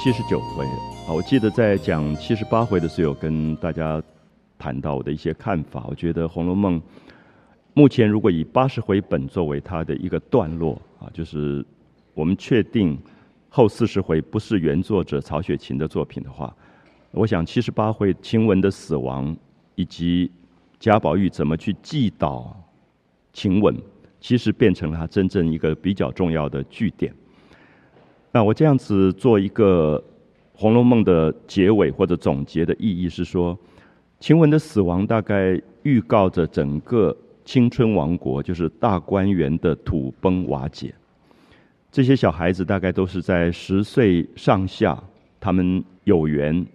七十九回啊，我记得在讲七十八回的时候，有跟大家谈到我的一些看法。我觉得《红楼梦》目前如果以八十回本作为它的一个段落啊，就是我们确定后四十回不是原作者曹雪芹的作品的话，我想七十八回晴雯的死亡以及贾宝玉怎么去祭悼晴雯。其实变成了他真正一个比较重要的据点。那我这样子做一个《红楼梦》的结尾或者总结的意义是说，晴雯的死亡大概预告着整个青春王国，就是大观园的土崩瓦解。这些小孩子大概都是在十岁上下，他们有缘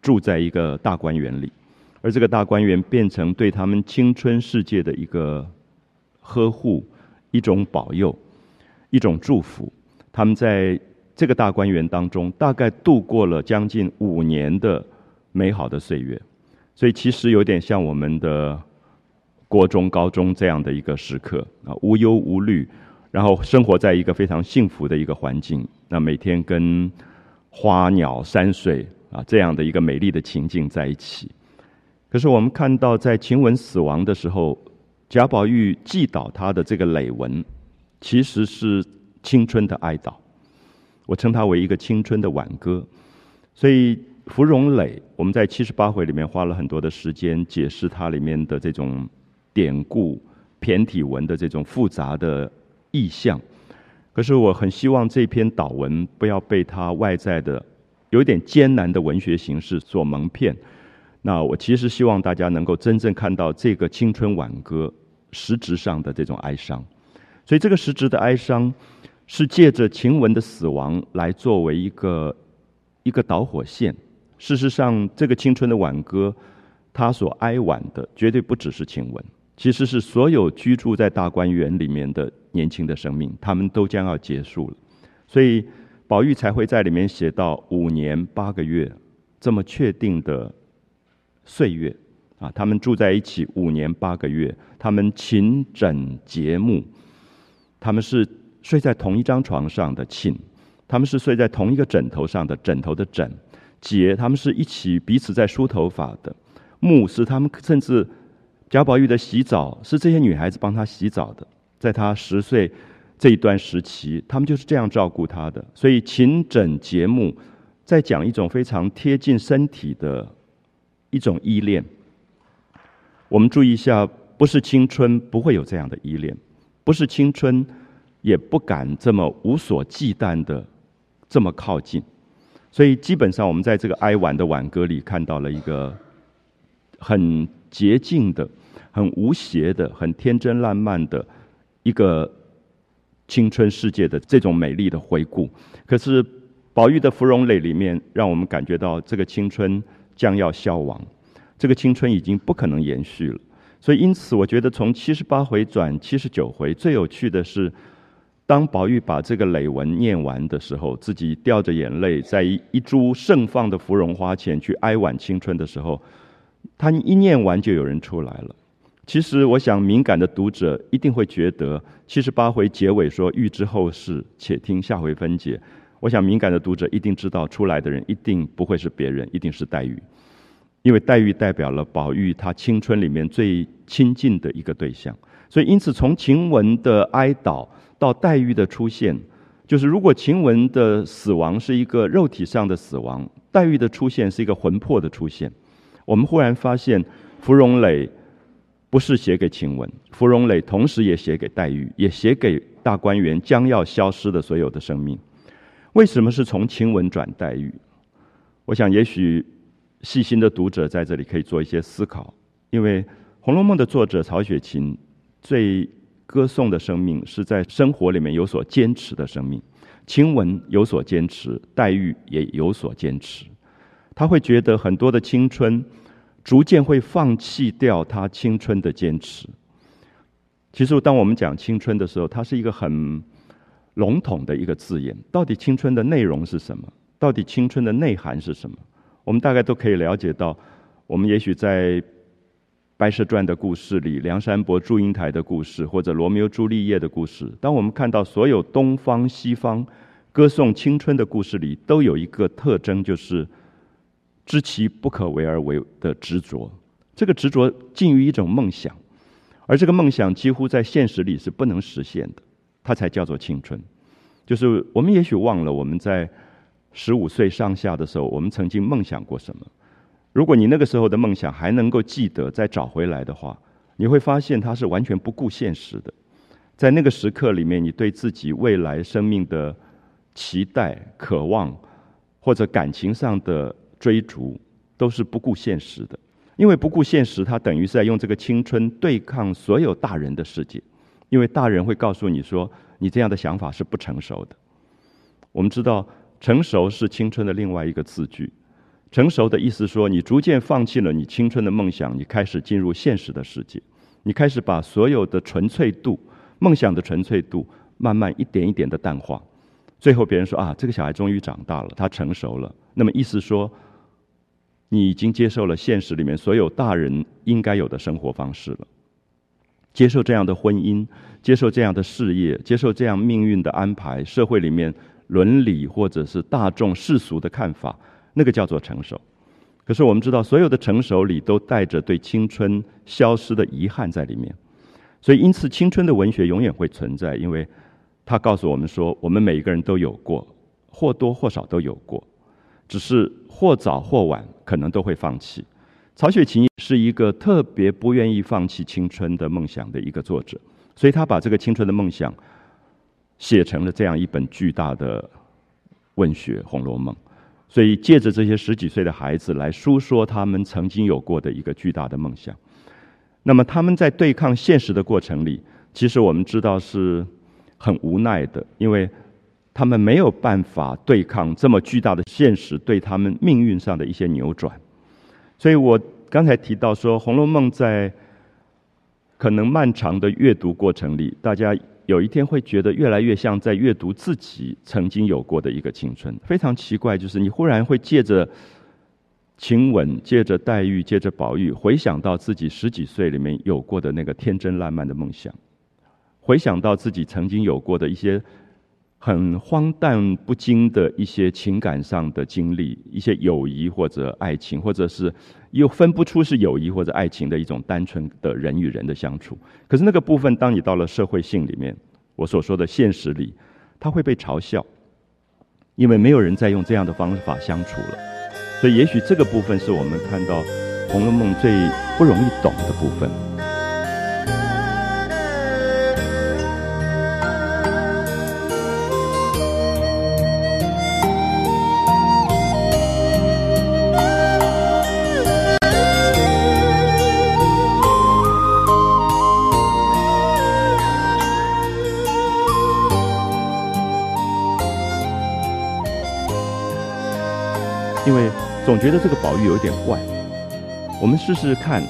住在一个大观园里，而这个大观园变成对他们青春世界的一个。呵护，一种保佑，一种祝福。他们在这个大观园当中，大概度过了将近五年的美好的岁月。所以，其实有点像我们的国中、高中这样的一个时刻啊，无忧无虑，然后生活在一个非常幸福的一个环境。那每天跟花鸟山水啊这样的一个美丽的情境在一起。可是，我们看到在晴雯死亡的时候。贾宝玉祭悼他的这个累文，其实是青春的哀悼，我称它为一个青春的挽歌。所以芙蓉磊，我们在七十八回里面花了很多的时间解释它里面的这种典故、骈体文的这种复杂的意象。可是我很希望这篇祷文不要被它外在的有点艰难的文学形式所蒙骗。那我其实希望大家能够真正看到这个青春挽歌。实质上的这种哀伤，所以这个实质的哀伤是借着晴雯的死亡来作为一个一个导火线。事实上，这个青春的挽歌，他所哀婉的绝对不只是晴雯，其实是所有居住在大观园里面的年轻的生命，他们都将要结束了。所以宝玉才会在里面写到五年八个月这么确定的岁月。啊，他们住在一起五年八个月，他们勤枕节目，他们是睡在同一张床上的寝，他们是睡在同一个枕头上的枕头的枕，姐他们是一起彼此在梳头发的，目是他们甚至贾宝玉的洗澡是这些女孩子帮他洗澡的，在他十岁这一段时期，他们就是这样照顾他的，所以寝枕节目在讲一种非常贴近身体的一种依恋。我们注意一下，不是青春不会有这样的依恋，不是青春也不敢这么无所忌惮的这么靠近。所以基本上，我们在这个哀婉的挽歌里看到了一个很洁净的、很无邪的、很天真烂漫的一个青春世界的这种美丽的回顾。可是宝玉的芙蓉泪里面，让我们感觉到这个青春将要消亡。这个青春已经不可能延续了，所以因此，我觉得从七十八回转七十九回，最有趣的是，当宝玉把这个累文念完的时候，自己掉着眼泪，在一一株盛放的芙蓉花前去哀婉青春的时候，他一念完就有人出来了。其实，我想敏感的读者一定会觉得，七十八回结尾说“欲知后事，且听下回分解”。我想敏感的读者一定知道，出来的人一定不会是别人，一定是黛玉。因为黛玉代表了宝玉他青春里面最亲近的一个对象，所以因此从晴雯的哀悼到黛玉的出现，就是如果晴雯的死亡是一个肉体上的死亡，黛玉的出现是一个魂魄的出现。我们忽然发现，芙蓉磊不是写给晴雯，芙蓉磊同时也写给黛玉，也写给大观园将要消失的所有的生命。为什么是从晴雯转黛玉？我想也许。细心的读者在这里可以做一些思考，因为《红楼梦》的作者曹雪芹最歌颂的生命是在生活里面有所坚持的生命。晴雯有所坚持，黛玉也有所坚持。他会觉得很多的青春逐渐会放弃掉他青春的坚持。其实，当我们讲青春的时候，它是一个很笼统的一个字眼。到底青春的内容是什么？到底青春的内涵是什么？我们大概都可以了解到，我们也许在白蛇传》的故事里，梁山伯祝英台的故事，或者罗密欧朱丽叶的故事，当我们看到所有东方西方歌颂青春的故事里，都有一个特征，就是知其不可为而为的执着。这个执着近于一种梦想，而这个梦想几乎在现实里是不能实现的，它才叫做青春。就是我们也许忘了我们在十五岁上下的时候，我们曾经梦想过什么。如果你那个时候的梦想还能够记得再找回来的话，你会发现它是完全不顾现实的。在那个时刻里面，你对自己未来生命的期待、渴望，或者感情上的追逐，都是不顾现实的。因为不顾现实，它等于是在用这个青春对抗所有大人的世界。因为大人会告诉你说，你这样的想法是不成熟的。我们知道，成熟是青春的另外一个字句。成熟的意思说，你逐渐放弃了你青春的梦想，你开始进入现实的世界，你开始把所有的纯粹度、梦想的纯粹度，慢慢一点一点的淡化。最后别人说啊，这个小孩终于长大了，他成熟了。那么意思说，你已经接受了现实里面所有大人应该有的生活方式了，接受这样的婚姻，接受这样的事业，接受这样命运的安排，社会里面伦理或者是大众世俗的看法。那个叫做成熟，可是我们知道，所有的成熟里都带着对青春消失的遗憾在里面，所以因此青春的文学永远会存在，因为它告诉我们说，我们每一个人都有过，或多或少都有过，只是或早或晚可能都会放弃。曹雪芹是一个特别不愿意放弃青春的梦想的一个作者，所以他把这个青春的梦想写成了这样一本巨大的文学《红楼梦》。所以，借着这些十几岁的孩子来诉说他们曾经有过的一个巨大的梦想。那么，他们在对抗现实的过程里，其实我们知道是很无奈的，因为他们没有办法对抗这么巨大的现实对他们命运上的一些扭转。所以我刚才提到说，《红楼梦》在可能漫长的阅读过程里，大家。有一天会觉得越来越像在阅读自己曾经有过的一个青春，非常奇怪，就是你忽然会借着晴雯、借着黛玉、借着宝玉，回想到自己十几岁里面有过的那个天真烂漫的梦想，回想到自己曾经有过的一些。很荒诞不经的一些情感上的经历，一些友谊或者爱情，或者是又分不出是友谊或者爱情的一种单纯的人与人的相处。可是那个部分，当你到了社会性里面，我所说的现实里，它会被嘲笑，因为没有人再用这样的方法相处了。所以，也许这个部分是我们看到《红楼梦》最不容易懂的部分。因为总觉得这个宝玉有点怪，我们试试看，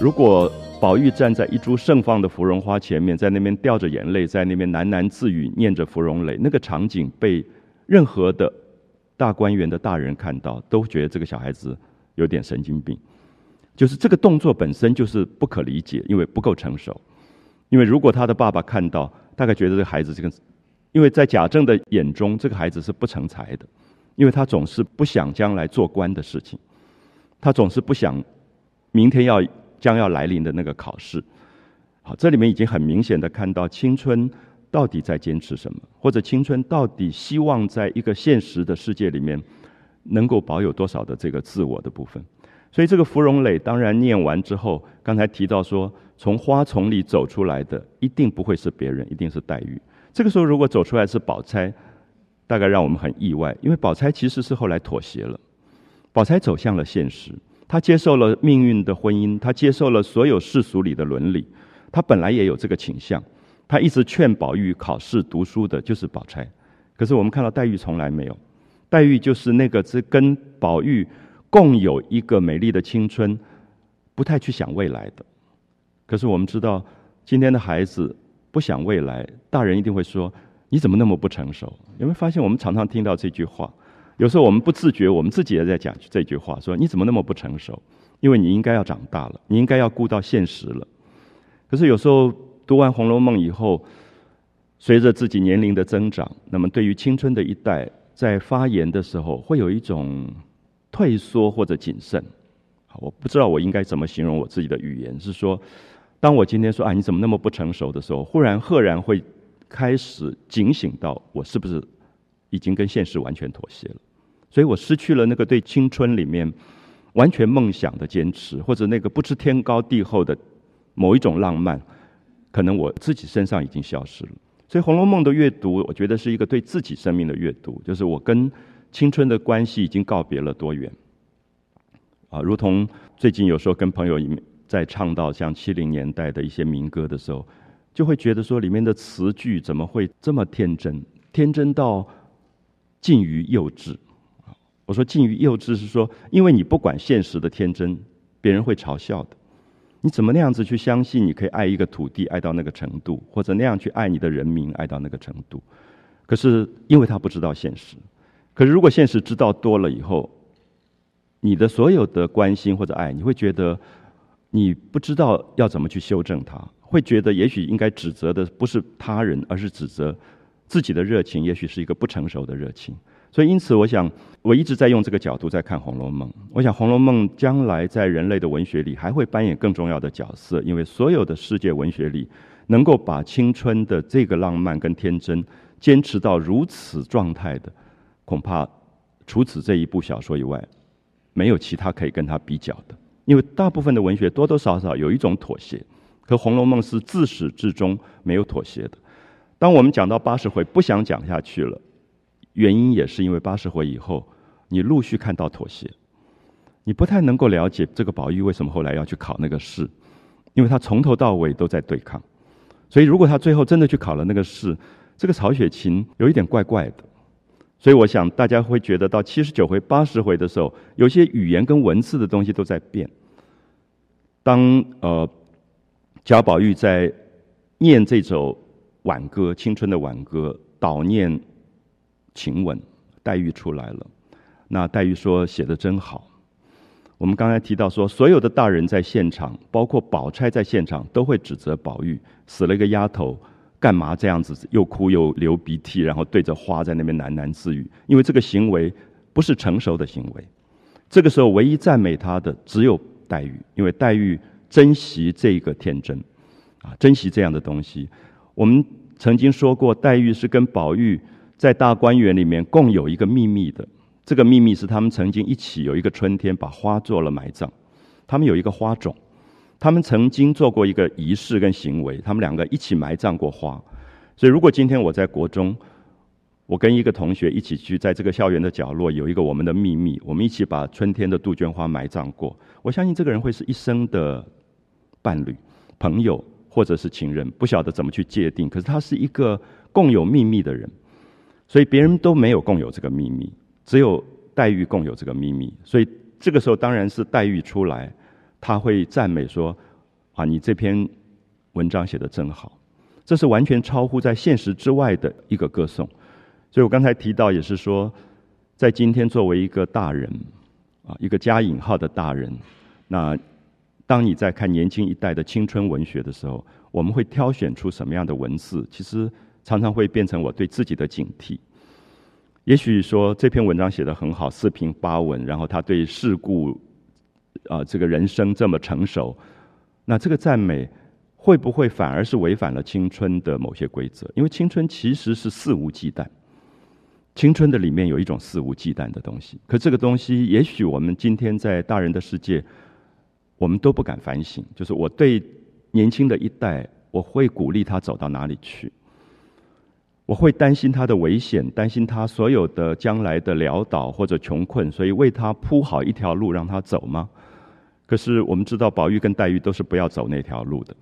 如果宝玉站在一株盛放的芙蓉花前面，在那边掉着眼泪，在那边喃喃自语，念着芙蓉泪，那个场景被任何的大观园的大人看到，都觉得这个小孩子有点神经病。就是这个动作本身就是不可理解，因为不够成熟。因为如果他的爸爸看到，大概觉得这个孩子这个，因为在贾政的眼中，这个孩子是不成才的。因为他总是不想将来做官的事情，他总是不想明天要将要来临的那个考试。好，这里面已经很明显的看到青春到底在坚持什么，或者青春到底希望在一个现实的世界里面能够保有多少的这个自我的部分。所以这个芙蓉磊当然念完之后，刚才提到说，从花丛里走出来的一定不会是别人，一定是黛玉。这个时候如果走出来是宝钗。大概让我们很意外，因为宝钗其实是后来妥协了。宝钗走向了现实，她接受了命运的婚姻，她接受了所有世俗里的伦理。她本来也有这个倾向，她一直劝宝玉考试读书的，就是宝钗。可是我们看到黛玉从来没有，黛玉就是那个只跟宝玉共有一个美丽的青春，不太去想未来的。可是我们知道，今天的孩子不想未来，大人一定会说。你怎么那么不成熟？有没有发现我们常常听到这句话？有时候我们不自觉，我们自己也在讲这句话，说你怎么那么不成熟？因为你应该要长大了，你应该要顾到现实了。可是有时候读完《红楼梦》以后，随着自己年龄的增长，那么对于青春的一代，在发言的时候，会有一种退缩或者谨慎。我不知道我应该怎么形容我自己的语言，是说，当我今天说啊，你怎么那么不成熟的时候，忽然赫然会开始警醒到，我是不是已经跟现实完全妥协了？所以我失去了那个对青春里面完全梦想的坚持，或者那个不知天高地厚的某一种浪漫，可能我自己身上已经消失了。所以《红楼梦》的阅读，我觉得是一个对自己生命的阅读，就是我跟青春的关系已经告别了多远。啊，如同最近有时候跟朋友在唱到像七零年代的一些民歌的时候，就会觉得说里面的词句怎么会这么天真，天真到近于幼稚。我说近于幼稚是说，因为你不管现实的天真，别人会嘲笑的。你怎么那样子去相信你可以爱一个土地爱到那个程度，或者那样去爱你的人民爱到那个程度？可是因为他不知道现实，可是如果现实知道多了以后。你的所有的关心或者爱，你会觉得你不知道要怎么去修正它，会觉得也许应该指责的不是他人，而是指责自己的热情，也许是一个不成熟的热情。所以，因此，我想我一直在用这个角度在看《红楼梦》。我想，《红楼梦》将来在人类的文学里还会扮演更重要的角色，因为所有的世界文学里能够把青春的这个浪漫跟天真坚持到如此状态的，恐怕除此这一部小说以外。没有其他可以跟他比较的，因为大部分的文学多多少少有一种妥协，可《红楼梦》是自始至终没有妥协的。当我们讲到八十回不想讲下去了，原因也是因为八十回以后，你陆续看到妥协，你不太能够了解这个宝玉为什么后来要去考那个试，因为他从头到尾都在对抗，所以如果他最后真的去考了那个试，这个曹雪芹有一点怪怪的。所以我想，大家会觉得到七十九回、八十回的时候，有些语言跟文字的东西都在变。当呃贾宝玉在念这首挽歌、青春的挽歌，悼念晴雯，黛玉出来了。那黛玉说：“写的真好。”我们刚才提到说，所有的大人在现场，包括宝钗在现场，都会指责宝玉死了一个丫头。干嘛这样子又哭又流鼻涕，然后对着花在那边喃喃自语？因为这个行为不是成熟的行为。这个时候，唯一赞美他的只有黛玉，因为黛玉珍惜这个天真，啊，珍惜这样的东西。我们曾经说过，黛玉是跟宝玉在大观园里面共有一个秘密的。这个秘密是他们曾经一起有一个春天把花做了埋葬，他们有一个花种。他们曾经做过一个仪式跟行为，他们两个一起埋葬过花。所以，如果今天我在国中，我跟一个同学一起去在这个校园的角落有一个我们的秘密，我们一起把春天的杜鹃花埋葬过。我相信这个人会是一生的伴侣、朋友或者是情人，不晓得怎么去界定。可是他是一个共有秘密的人，所以别人都没有共有这个秘密，只有黛玉共有这个秘密。所以这个时候当然是黛玉出来。他会赞美说：“啊，你这篇文章写的真好。”这是完全超乎在现实之外的一个歌颂。所以我刚才提到，也是说，在今天作为一个大人，啊，一个加引号的大人，那当你在看年轻一代的青春文学的时候，我们会挑选出什么样的文字？其实常常会变成我对自己的警惕。也许说这篇文章写的很好，四平八稳，然后他对事故。啊，这个人生这么成熟，那这个赞美会不会反而是违反了青春的某些规则？因为青春其实是肆无忌惮，青春的里面有一种肆无忌惮的东西。可这个东西，也许我们今天在大人的世界，我们都不敢反省。就是我对年轻的一代，我会鼓励他走到哪里去？我会担心他的危险，担心他所有的将来的潦倒或者穷困，所以为他铺好一条路让他走吗？可是我们知道，宝玉跟黛玉都是不要走那条路的。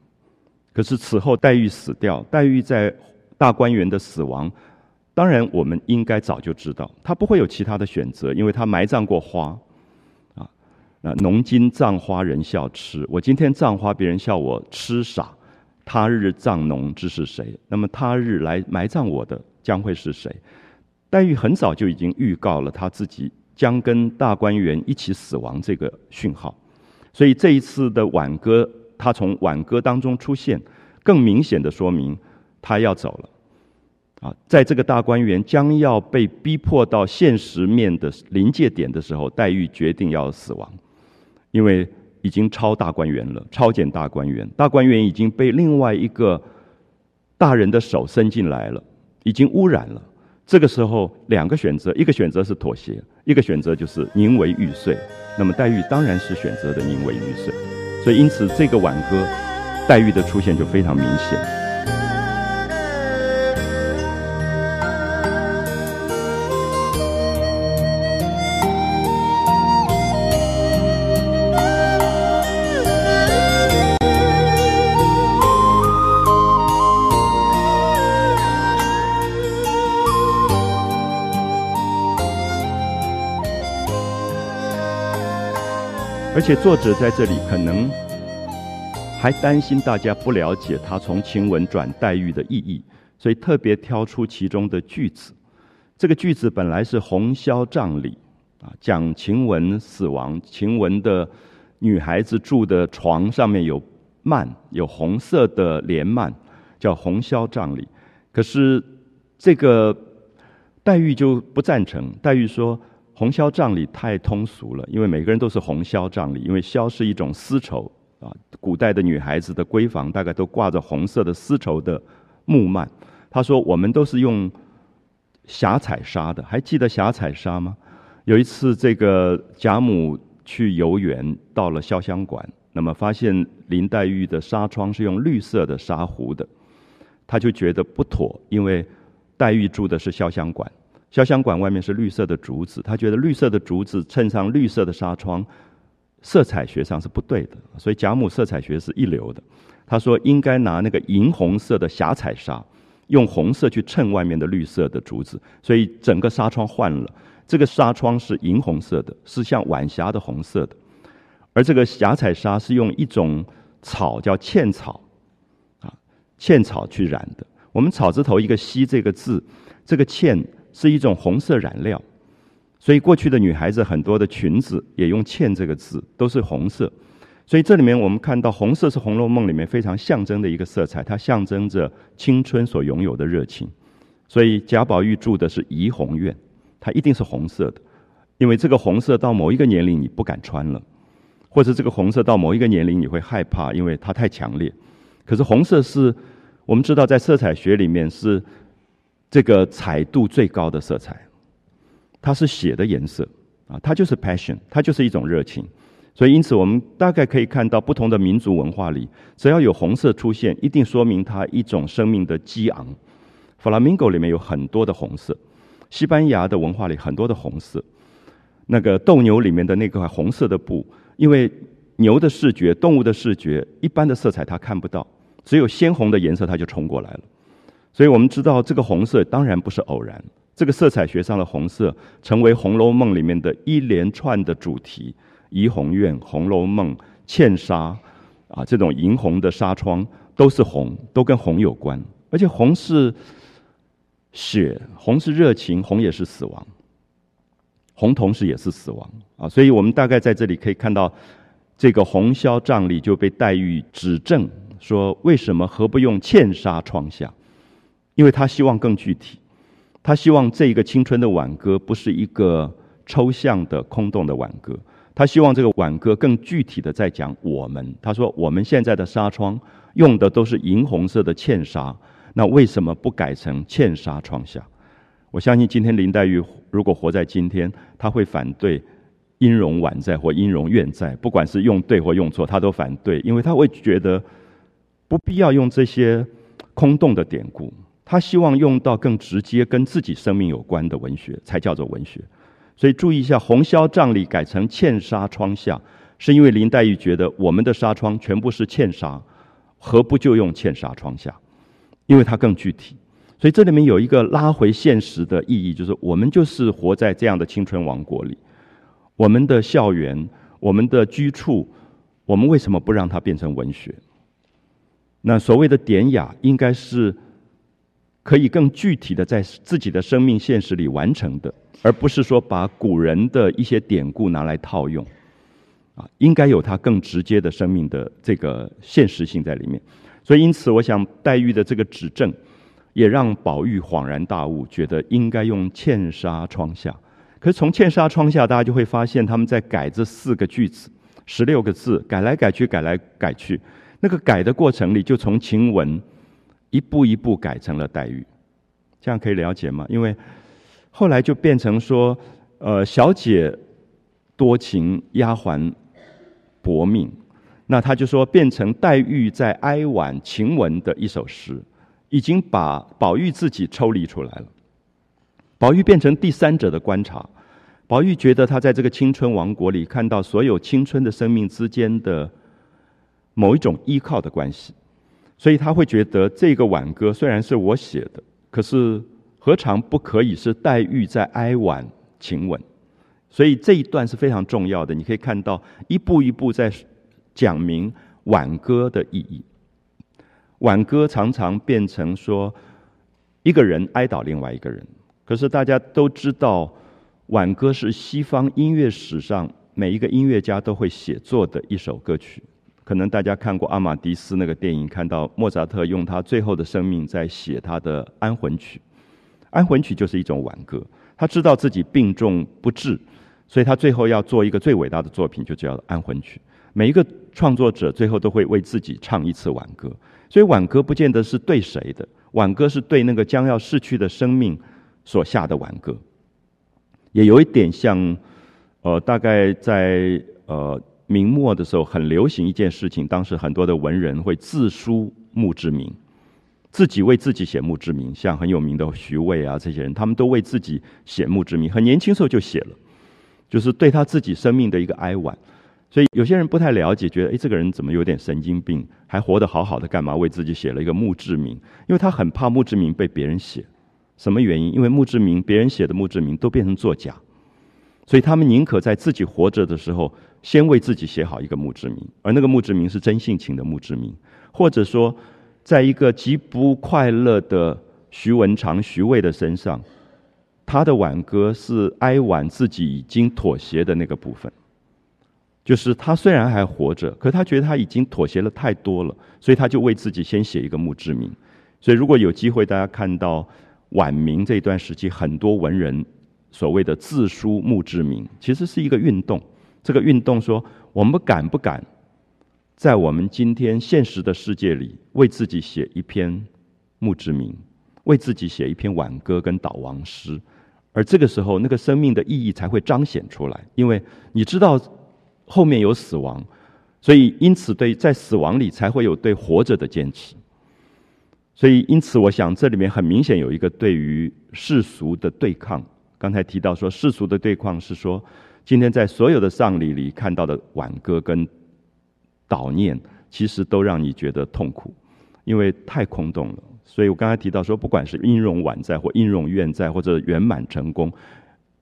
可是此后黛玉死掉，黛玉在大观园的死亡，当然我们应该早就知道，她不会有其他的选择，因为她埋葬过花。那农今葬花人笑痴，我今天葬花，别人笑我痴傻。他日葬农之是谁？那么他日来埋葬我的将会是谁？黛玉很早就已经预告了她自己将跟大观园一起死亡这个讯号。所以这一次的挽歌，他从挽歌当中出现，更明显的说明他要走了。啊，在这个大观园将要被逼迫到现实面的临界点的时候，黛玉决定要死亡，因为已经超大观园了，超减大观园，大观园已经被另外一个大人的手伸进来了，已经污染了。这个时候，两个选择，一个选择是妥协，一个选择就是宁为玉碎。那么黛玉当然是选择的宁为玉碎，所以因此这个挽歌，黛玉的出现就非常明显。且作者在这里可能还担心大家不了解他从晴雯转黛玉的意义，所以特别挑出其中的句子。这个句子本来是红绡帐里啊，讲晴雯死亡，晴雯的女孩子住的床上面有幔，有红色的帘幔，叫红绡帐里。可是这个黛玉就不赞成，黛玉说。红绡帐里太通俗了，因为每个人都是红绡帐里，因为绡是一种丝绸啊。古代的女孩子的闺房大概都挂着红色的丝绸的木幔。他说：“我们都是用霞彩纱的，还记得霞彩纱吗？”有一次，这个贾母去游园，到了潇湘馆，那么发现林黛玉的纱窗是用绿色的纱糊的，他就觉得不妥，因为黛玉住的是潇湘馆。潇湘馆外面是绿色的竹子，他觉得绿色的竹子衬上绿色的纱窗，色彩学上是不对的。所以贾母色彩学是一流的，他说应该拿那个银红色的霞彩纱，用红色去衬外面的绿色的竹子，所以整个纱窗换了。这个纱窗是银红色的，是像晚霞的红色的，而这个霞彩纱是用一种草叫茜草，啊，茜草去染的。我们草字头一个西这个字，这个茜。是一种红色染料，所以过去的女孩子很多的裙子也用“茜”这个字，都是红色。所以这里面我们看到，红色是《红楼梦》里面非常象征的一个色彩，它象征着青春所拥有的热情。所以贾宝玉住的是怡红院，它一定是红色的，因为这个红色到某一个年龄你不敢穿了，或者这个红色到某一个年龄你会害怕，因为它太强烈。可是红色是我们知道在色彩学里面是。这个彩度最高的色彩，它是血的颜色啊，它就是 passion，它就是一种热情。所以，因此我们大概可以看到，不同的民族文化里，只要有红色出现，一定说明它一种生命的激昂。弗拉明戈里面有很多的红色，西班牙的文化里很多的红色。那个斗牛里面的那块红色的布，因为牛的视觉、动物的视觉，一般的色彩它看不到，只有鲜红的颜色，它就冲过来了。所以我们知道，这个红色当然不是偶然。这个色彩学上的红色，成为《红楼梦》里面的一连串的主题：怡红院、《红楼梦》、茜纱，啊，这种银红的纱窗都是红，都跟红有关。而且红是血，红是热情，红也是死亡。红同时也是死亡啊！所以我们大概在这里可以看到，这个红绡帐里就被黛玉指正说：为什么何不用茜纱窗下？因为他希望更具体，他希望这一个青春的挽歌不是一个抽象的、空洞的挽歌，他希望这个挽歌更具体的在讲我们。他说：“我们现在的纱窗用的都是银红色的茜纱，那为什么不改成茜纱窗下？”我相信今天林黛玉如果活在今天，她会反对“音容宛在”或“音容愿在”，不管是用对或用错，她都反对，因为她会觉得不必要用这些空洞的典故。他希望用到更直接跟自己生命有关的文学，才叫做文学。所以注意一下，红绡帐里改成茜纱窗下，是因为林黛玉觉得我们的纱窗全部是茜纱，何不就用茜纱窗下？因为它更具体。所以这里面有一个拉回现实的意义，就是我们就是活在这样的青春王国里，我们的校园、我们的居处，我们为什么不让它变成文学？那所谓的典雅，应该是。可以更具体的在自己的生命现实里完成的，而不是说把古人的一些典故拿来套用。啊，应该有他更直接的生命的这个现实性在里面。所以，因此，我想黛玉的这个指证，也让宝玉恍然大悟，觉得应该用“茜纱窗下”。可是从“茜纱窗下”，大家就会发现他们在改这四个句子，十六个字，改来改去，改来改去。那个改的过程里，就从晴雯一步一步改成了黛玉，这样可以了解吗？因为后来就变成说，呃，小姐多情，丫鬟薄命。那他就说，变成黛玉在哀婉晴雯的一首诗，已经把宝玉自己抽离出来了。宝玉变成第三者的观察，宝玉觉得他在这个青春王国里看到所有青春的生命之间的某一种依靠的关系，所以他会觉得这个挽歌虽然是我写的，可是何尝不可以是黛玉在哀婉晴雯？所以这一段是非常重要的。你可以看到一步一步在。讲明挽歌的意义。挽歌常常变成说一个人哀悼另外一个人，可是大家都知道，挽歌是西方音乐史上每一个音乐家都会写作的一首歌曲。可能大家看过《阿玛迪斯》那个电影，看到莫扎特用他最后的生命在写他的安魂曲。安魂曲就是一种挽歌，他知道自己病重不治，所以他最后要做一个最伟大的作品，就叫安魂曲。每一个创作者最后都会为自己唱一次挽歌，所以挽歌不见得是对谁的，挽歌是对那个将要逝去的生命所下的挽歌，也有一点像，呃，大概在呃明末的时候很流行一件事情，当时很多的文人会自书墓志铭，自己为自己写墓志铭，像很有名的徐渭啊这些人，他们都为自己写墓志铭，很年轻时候就写了，就是对他自己生命的一个哀婉。所以有些人不太了解，觉得哎，这个人怎么有点神经病？还活得好好的，干嘛为自己写了一个墓志铭？因为他很怕墓志铭被别人写。什么原因？因为墓志铭别人写的墓志铭都变成作假，所以他们宁可在自己活着的时候，先为自己写好一个墓志铭，而那个墓志铭是真性情的墓志铭，或者说，在一个极不快乐的徐文长、徐渭的身上，他的挽歌是哀婉自己已经妥协的那个部分。就是他虽然还活着，可他觉得他已经妥协了太多了，所以他就为自己先写一个墓志铭。所以如果有机会，大家看到晚明这段时期，很多文人所谓的自书墓志铭，其实是一个运动。这个运动说，我们敢不敢在我们今天现实的世界里，为自己写一篇墓志铭，为自己写一篇挽歌跟悼亡诗？而这个时候，那个生命的意义才会彰显出来，因为你知道。后面有死亡，所以因此对在死亡里才会有对活着的坚持。所以因此，我想这里面很明显有一个对于世俗的对抗。刚才提到说世俗的对抗是说，今天在所有的丧礼里看到的挽歌跟悼念，其实都让你觉得痛苦，因为太空洞了。所以我刚才提到说，不管是音容宛在或音容愿在或者圆满成功，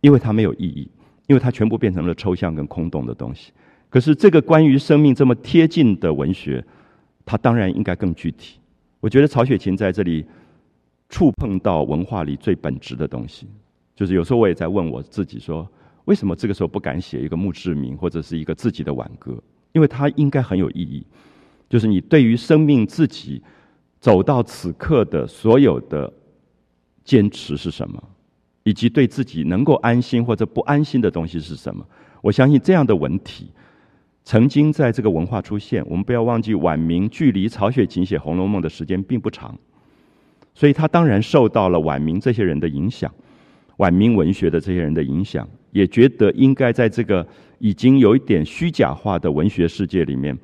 因为它没有意义。因为它全部变成了抽象跟空洞的东西，可是这个关于生命这么贴近的文学，它当然应该更具体。我觉得曹雪芹在这里触碰到文化里最本质的东西，就是有时候我也在问我自己说，为什么这个时候不敢写一个墓志铭或者是一个自己的挽歌？因为它应该很有意义，就是你对于生命自己走到此刻的所有的坚持是什么？以及对自己能够安心或者不安心的东西是什么？我相信这样的文体曾经在这个文化出现。我们不要忘记，晚明距离曹雪芹写《红楼梦》的时间并不长，所以他当然受到了晚明这些人的影响，晚明文学的这些人的影响，也觉得应该在这个已经有一点虚假化的文学世界里面，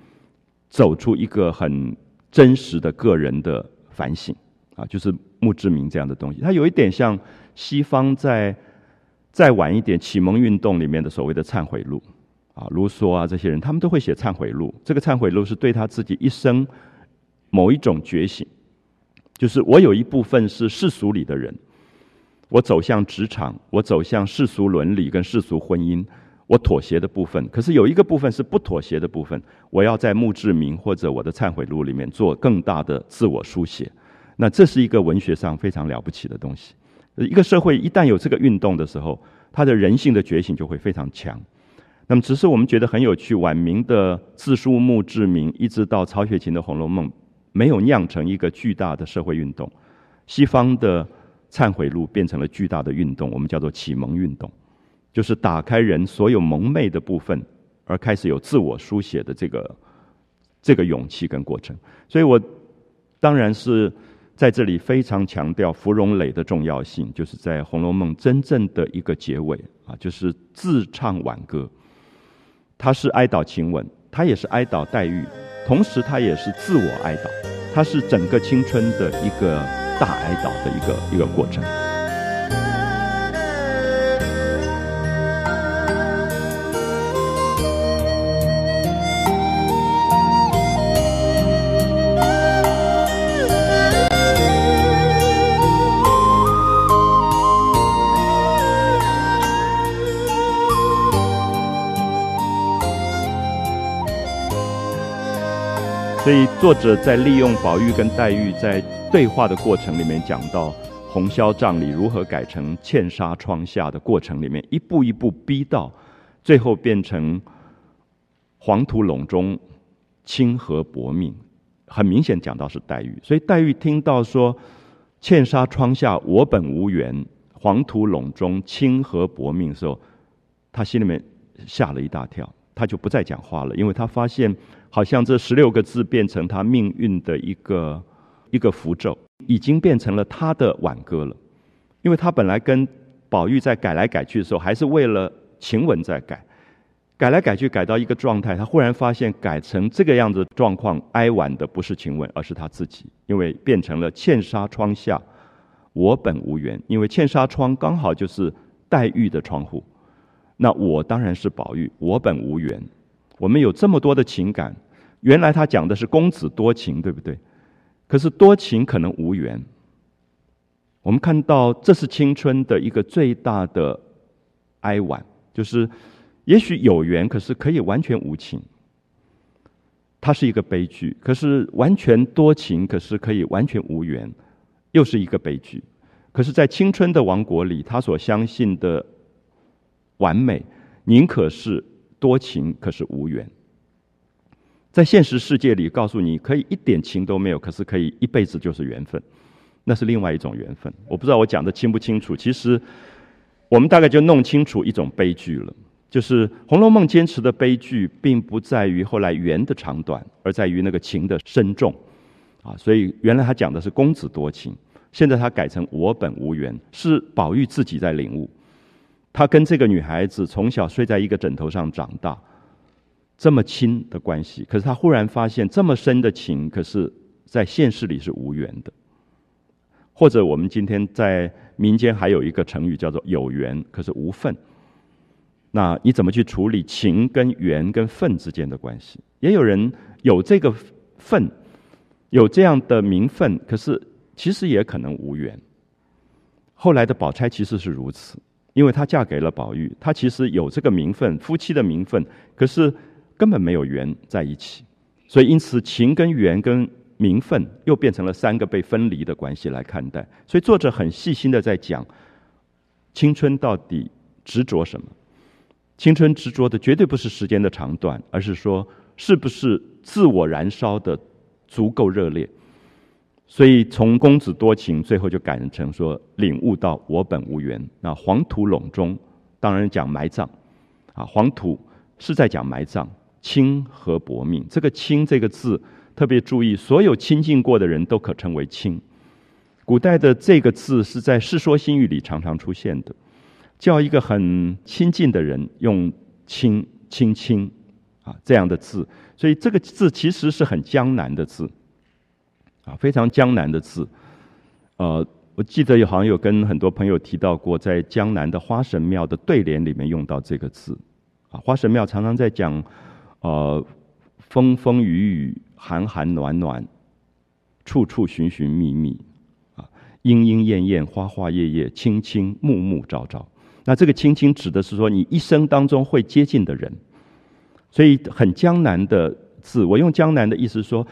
走出一个很真实的个人的反省啊，就是墓志铭这样的东西。它有一点像。西方在再晚一点启蒙运动里面的所谓的忏悔录，啊，卢梭啊这些人，他们都会写忏悔录。这个忏悔录是对他自己一生某一种觉醒，就是我有一部分是世俗里的人，我走向职场，我走向世俗伦理跟世俗婚姻，我妥协的部分。可是有一个部分是不妥协的部分，我要在墓志铭或者我的忏悔录里面做更大的自我书写。那这是一个文学上非常了不起的东西。一个社会一旦有这个运动的时候，他的人性的觉醒就会非常强。那么，只是我们觉得很有趣，晚明的自书墓志铭，一直到曹雪芹的《红楼梦》，没有酿成一个巨大的社会运动。西方的忏悔录变成了巨大的运动，我们叫做启蒙运动，就是打开人所有蒙昧的部分，而开始有自我书写的这个这个勇气跟过程。所以我当然是在这里非常强调芙蓉磊的重要性，就是在《红楼梦》真正的一个结尾啊，就是自唱挽歌。他是哀悼晴雯，他也是哀悼黛玉，同时他也是自我哀悼，他是整个青春的一个大哀悼的一个一个过程。所以，作者在利用宝玉跟黛玉在对话的过程里面，讲到红绡帐里如何改成茜纱窗下的过程里面，一步一步逼到最后变成黄土垄中清河薄命，很明显讲到是黛玉。所以，黛玉听到说“茜纱窗下我本无缘，黄土垄中清河薄命”的时候，她心里面吓了一大跳，她就不再讲话了，因为她发现。好像这十六个字变成他命运的一个一个符咒，已经变成了他的挽歌了。因为他本来跟宝玉在改来改去的时候，还是为了晴雯在改，改来改去改到一个状态，他忽然发现改成这个样子状况，哀婉的不是晴雯，而是他自己，因为变成了茜纱窗下，我本无缘。因为茜纱窗刚好就是黛玉的窗户，那我当然是宝玉，我本无缘。我们有这么多的情感，原来他讲的是公子多情，对不对？可是多情可能无缘。我们看到这是青春的一个最大的哀婉，就是也许有缘，可是可以完全无情。它是一个悲剧，可是完全多情，可是可以完全无缘，又是一个悲剧。可是，在青春的王国里，他所相信的完美，宁可是。多情可是无缘，在现实世界里，告诉你可以一点情都没有，可是可以一辈子就是缘分，那是另外一种缘分。我不知道我讲的清不清楚。其实，我们大概就弄清楚一种悲剧了，就是《红楼梦》坚持的悲剧，并不在于后来缘的长短，而在于那个情的深重。啊，所以原来他讲的是公子多情，现在他改成我本无缘，是宝玉自己在领悟。他跟这个女孩子从小睡在一个枕头上长大，这么亲的关系，可是他忽然发现这么深的情，可是在现实里是无缘的。或者我们今天在民间还有一个成语叫做有缘，可是无份。那你怎么去处理情跟缘跟份之间的关系？也有人有这个份，有这样的名分，可是其实也可能无缘。后来的宝钗其实是如此。因为她嫁给了宝玉，她其实有这个名分，夫妻的名分，可是根本没有缘在一起，所以因此情跟缘跟名分又变成了三个被分离的关系来看待。所以作者很细心的在讲青春到底执着什么？青春执着的绝对不是时间的长短，而是说是不是自我燃烧的足够热烈。所以从公子多情，最后就改成说领悟到我本无缘。那黄土垄中，当然讲埋葬，啊，黄土是在讲埋葬，清和薄命。这个清这个字特别注意，所有亲近过的人都可称为亲。古代的这个字是在《世说新语》里常常出现的，叫一个很亲近的人用亲亲亲啊这样的字，所以这个字其实是很江南的字。啊，非常江南的字，呃，我记得有好像有跟很多朋友提到过，在江南的花神庙的对联里面用到这个字，啊，花神庙常常在讲，呃，风风雨雨，寒寒暖暖，处处寻寻觅觅，啊，莺莺燕燕，花花叶叶，青青暮暮朝朝。那这个青青指的是说你一生当中会接近的人，所以很江南的字，我用江南的意思说。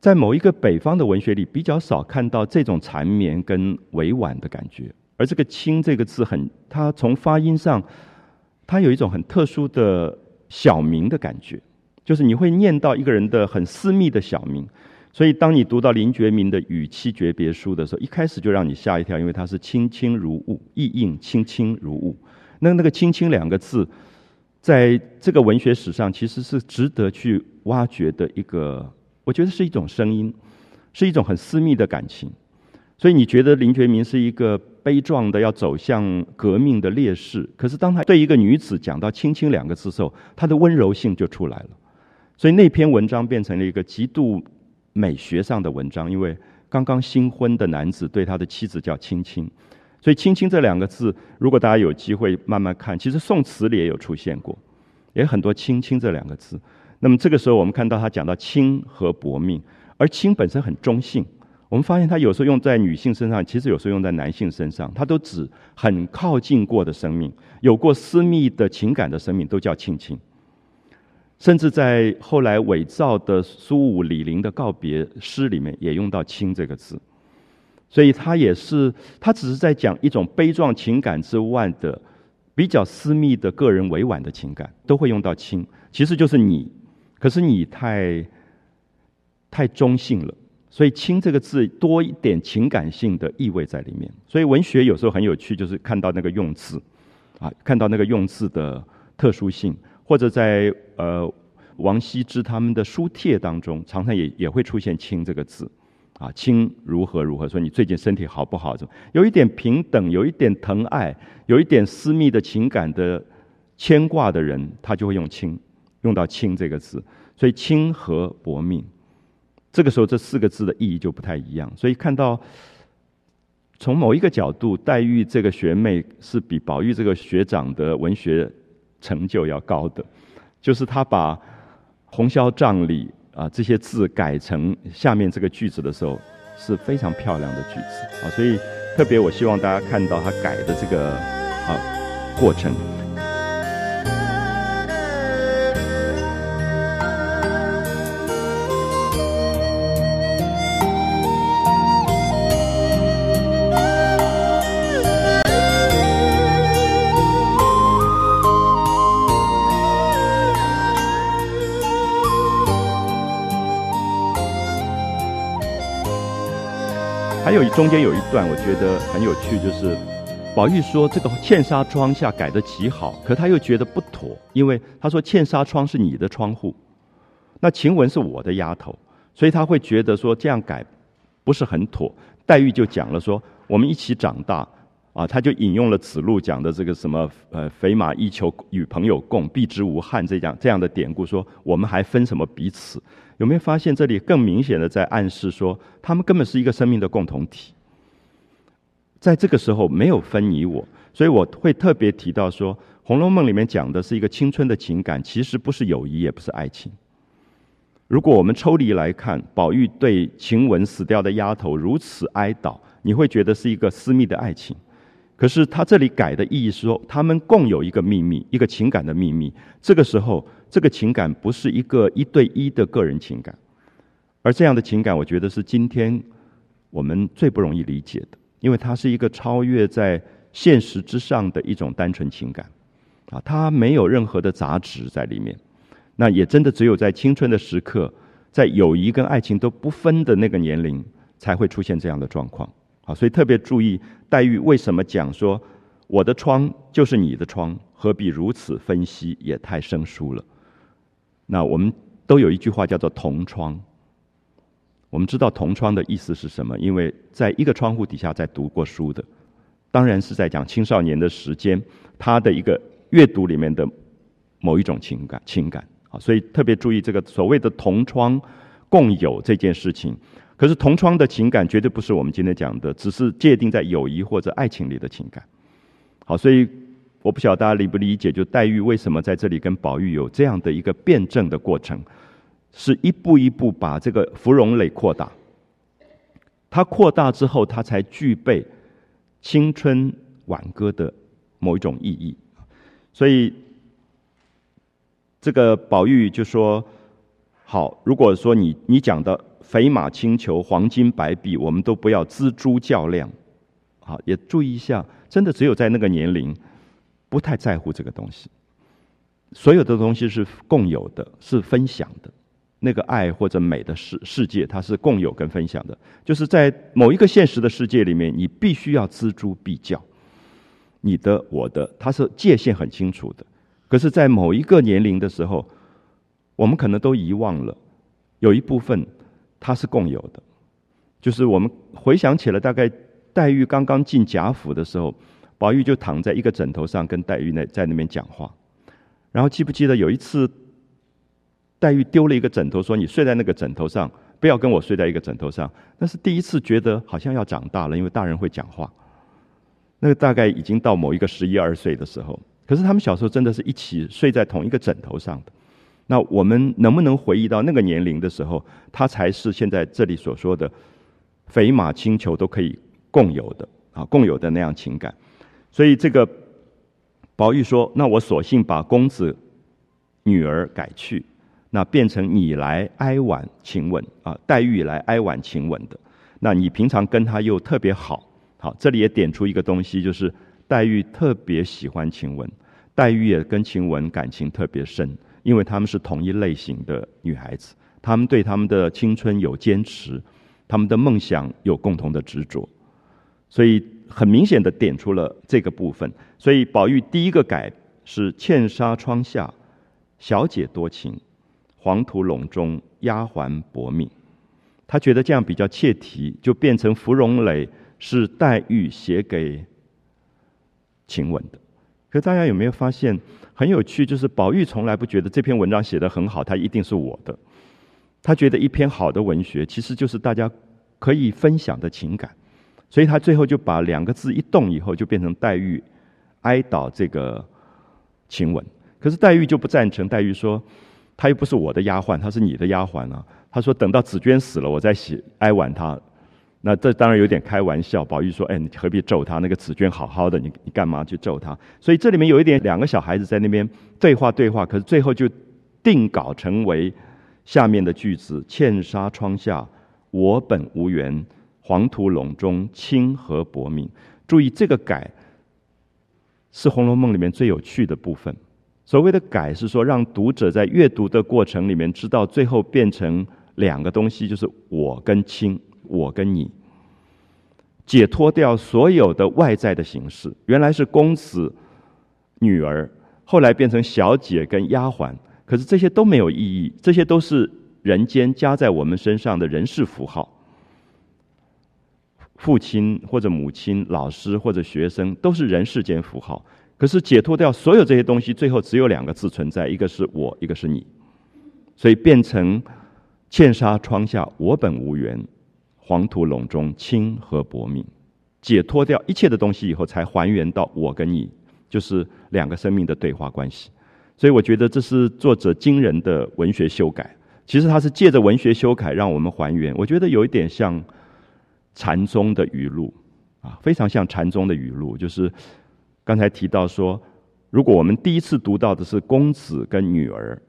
在某一个北方的文学里，比较少看到这种缠绵跟委婉的感觉。而这个“卿”这个字，很，它从发音上它有一种很特殊的小名的感觉，就是你会念到一个人的很私密的小名。所以，当你读到林觉民的《与妻诀别书》的时候，一开始就让你吓一跳，因为它是“清清如雾”，意印“清清如雾”。那那个“清清”两个字，在这个文学史上其实是值得去挖掘的一个，我觉得是一种声音，是一种很私密的感情。所以，你觉得林觉民是一个悲壮的要走向革命的烈士，可是当他对一个女子讲到“青青”两个字的时候，他的温柔性就出来了。所以那篇文章变成了一个极度。美学上的文章，因为刚刚新婚的男子对他的妻子叫“青青”，所以“青青”这两个字，如果大家有机会慢慢看，其实宋词里也有出现过，也很多“青青”这两个字。那么这个时候，我们看到他讲到“清”和“薄命”，而“清”本身很中性，我们发现他有时候用在女性身上，其实有时候用在男性身上，他都指很靠近过的生命，有过私密的情感的生命，都叫“青青”。甚至在后来伪造的苏武李陵的告别诗里面，也用到“亲”这个字，所以他也是，他只是在讲一种悲壮情感之外的比较私密的个人委婉的情感，都会用到“亲”，其实就是你，可是你太太中性了，所以“亲”这个字多一点情感性的意味在里面。所以文学有时候很有趣，就是看到那个用字，啊，看到那个用字的特殊性。或者在呃王羲之他们的书帖当中，常常也也会出现“亲”这个字，啊，亲如何如何，说你最近身体好不好？有一点平等，有一点疼爱，有一点私密的情感的牵挂的人，他就会用“亲”，用到“亲”这个字。所以“亲和薄命”，这个时候这四个字的意义就不太一样。所以看到从某一个角度，黛玉这个学妹是比宝玉这个学长的文学。成就要高的，就是他把《红绡帐》里啊这些字改成下面这个句子的时候，是非常漂亮的句子啊，所以特别我希望大家看到他改的这个啊过程。还有中间有一段，我觉得很有趣，就是宝玉说这个嵌纱窗下改的极好，可他又觉得不妥，因为他说嵌纱窗是你的窗户，那晴雯是我的丫头，所以他会觉得说这样改不是很妥。黛玉就讲了说，我们一起长大。啊，他就引用了子路讲的这个什么呃，肥马一求与朋友共，避之无憾这样这样的典故，说我们还分什么彼此？有没有发现这里更明显的在暗示说，他们根本是一个生命的共同体，在这个时候没有分你我，所以我会特别提到说，《红楼梦》里面讲的是一个青春的情感，其实不是友谊，也不是爱情。如果我们抽离来看，宝玉对晴雯死掉的丫头如此哀悼，你会觉得是一个私密的爱情。可是他这里改的意义是说，他们共有一个秘密，一个情感的秘密。这个时候，这个情感不是一个一对一的个人情感，而这样的情感，我觉得是今天我们最不容易理解的，因为它是一个超越在现实之上的一种单纯情感，啊，它没有任何的杂质在里面。那也真的只有在青春的时刻，在友谊跟爱情都不分的那个年龄，才会出现这样的状况。啊，所以特别注意黛玉为什么讲说我的窗就是你的窗，何必如此分析？也太生疏了。那我们都有一句话叫做同窗。我们知道同窗的意思是什么？因为在一个窗户底下在读过书的，当然是在讲青少年的时间，他的一个阅读里面的某一种情感情感。啊，所以特别注意这个所谓的同窗共有这件事情。可是同窗的情感绝对不是我们今天讲的，只是界定在友谊或者爱情里的情感。好，所以我不晓得大家理不理解，就黛玉为什么在这里跟宝玉有这样的一个辩证的过程，是一步一步把这个芙蓉蕾扩大。它扩大之后，它才具备青春挽歌的某一种意义。所以这个宝玉就说：“好，如果说你你讲的。”肥马轻裘，黄金白璧，我们都不要锱铢较量。好，也注意一下，真的只有在那个年龄，不太在乎这个东西。所有的东西是共有的，是分享的。那个爱或者美的世世界，它是共有跟分享的。就是在某一个现实的世界里面，你必须要锱铢必较，你的、我的，它是界限很清楚的。可是，在某一个年龄的时候，我们可能都遗忘了，有一部分它是共有的。就是我们回想起了，大概黛玉刚刚进贾府的时候，宝玉就躺在一个枕头上跟黛玉那在那边讲话。然后记不记得有一次？黛玉丢了一个枕头，说：“你睡在那个枕头上，不要跟我睡在一个枕头上。”那是第一次觉得好像要长大了，因为大人会讲话。那个大概已经到某一个十一二岁的时候，可是他们小时候真的是一起睡在同一个枕头上的。那我们能不能回忆到那个年龄的时候，他才是现在这里所说的肥马星球都可以共有的啊，共有的那样情感？所以这个宝玉说：“那我索性把公子女儿改去。”那变成你来哀婉请吻啊，黛玉来哀婉请吻的。那你平常跟他又特别好，好，这里也点出一个东西，就是黛玉特别喜欢晴雯，黛玉也跟晴雯感情特别深，因为他们是同一类型的女孩子，他们对他们的青春有坚持，他们的梦想有共同的执着，所以很明显的点出了这个部分。所以宝玉第一个改是茜纱窗下，小姐多情。黄土陇中，丫鬟薄命。他觉得这样比较切题，就变成芙蓉蕾是黛玉写给晴雯的。可大家有没有发现很有趣？就是宝玉从来不觉得这篇文章写得很好，他一定是我的。他觉得一篇好的文学，其实就是大家可以分享的情感。所以他最后就把两个字一动以后，就变成黛玉哀悼这个晴雯。可是黛玉就不赞成，黛玉说。她又不是我的丫鬟，她是你的丫鬟啊。她说等到紫娟死了，我再写哀婉她。那这当然有点开玩笑。宝玉说：“哎，你何必咒他？那个紫娟好好的，你你干嘛去咒他？”所以这里面有一点，两个小孩子在那边对话对话，可是最后就定稿成为下面的句子：“茜纱窗下，我本无缘；黄土陇中，清河薄命。”注意这个改是《红楼梦》里面最有趣的部分。所谓的改是说，让读者在阅读的过程里面知道，最后变成两个东西，就是我跟清，我跟你，解脱掉所有的外在的形式。原来是公子、女儿，后来变成小姐跟丫鬟，可是这些都没有意义，这些都是人间加在我们身上的人事符号。父亲或者母亲、老师或者学生，都是人世间符号。可是解脱掉所有这些东西，最后只有两个字存在：一个是我，一个是你。所以变成茜纱窗下，我本无缘；黄土陇中，清河薄命。解脱掉一切的东西以后，才还原到我跟你，就是两个生命的对话关系。所以我觉得这是作者惊人的文学修改。其实他是借着文学修改，让我们还原。我觉得有一点像禅宗的语录啊，非常像禅宗的语录，就是。刚才提到说，如果我们第一次读到的是公子跟女儿，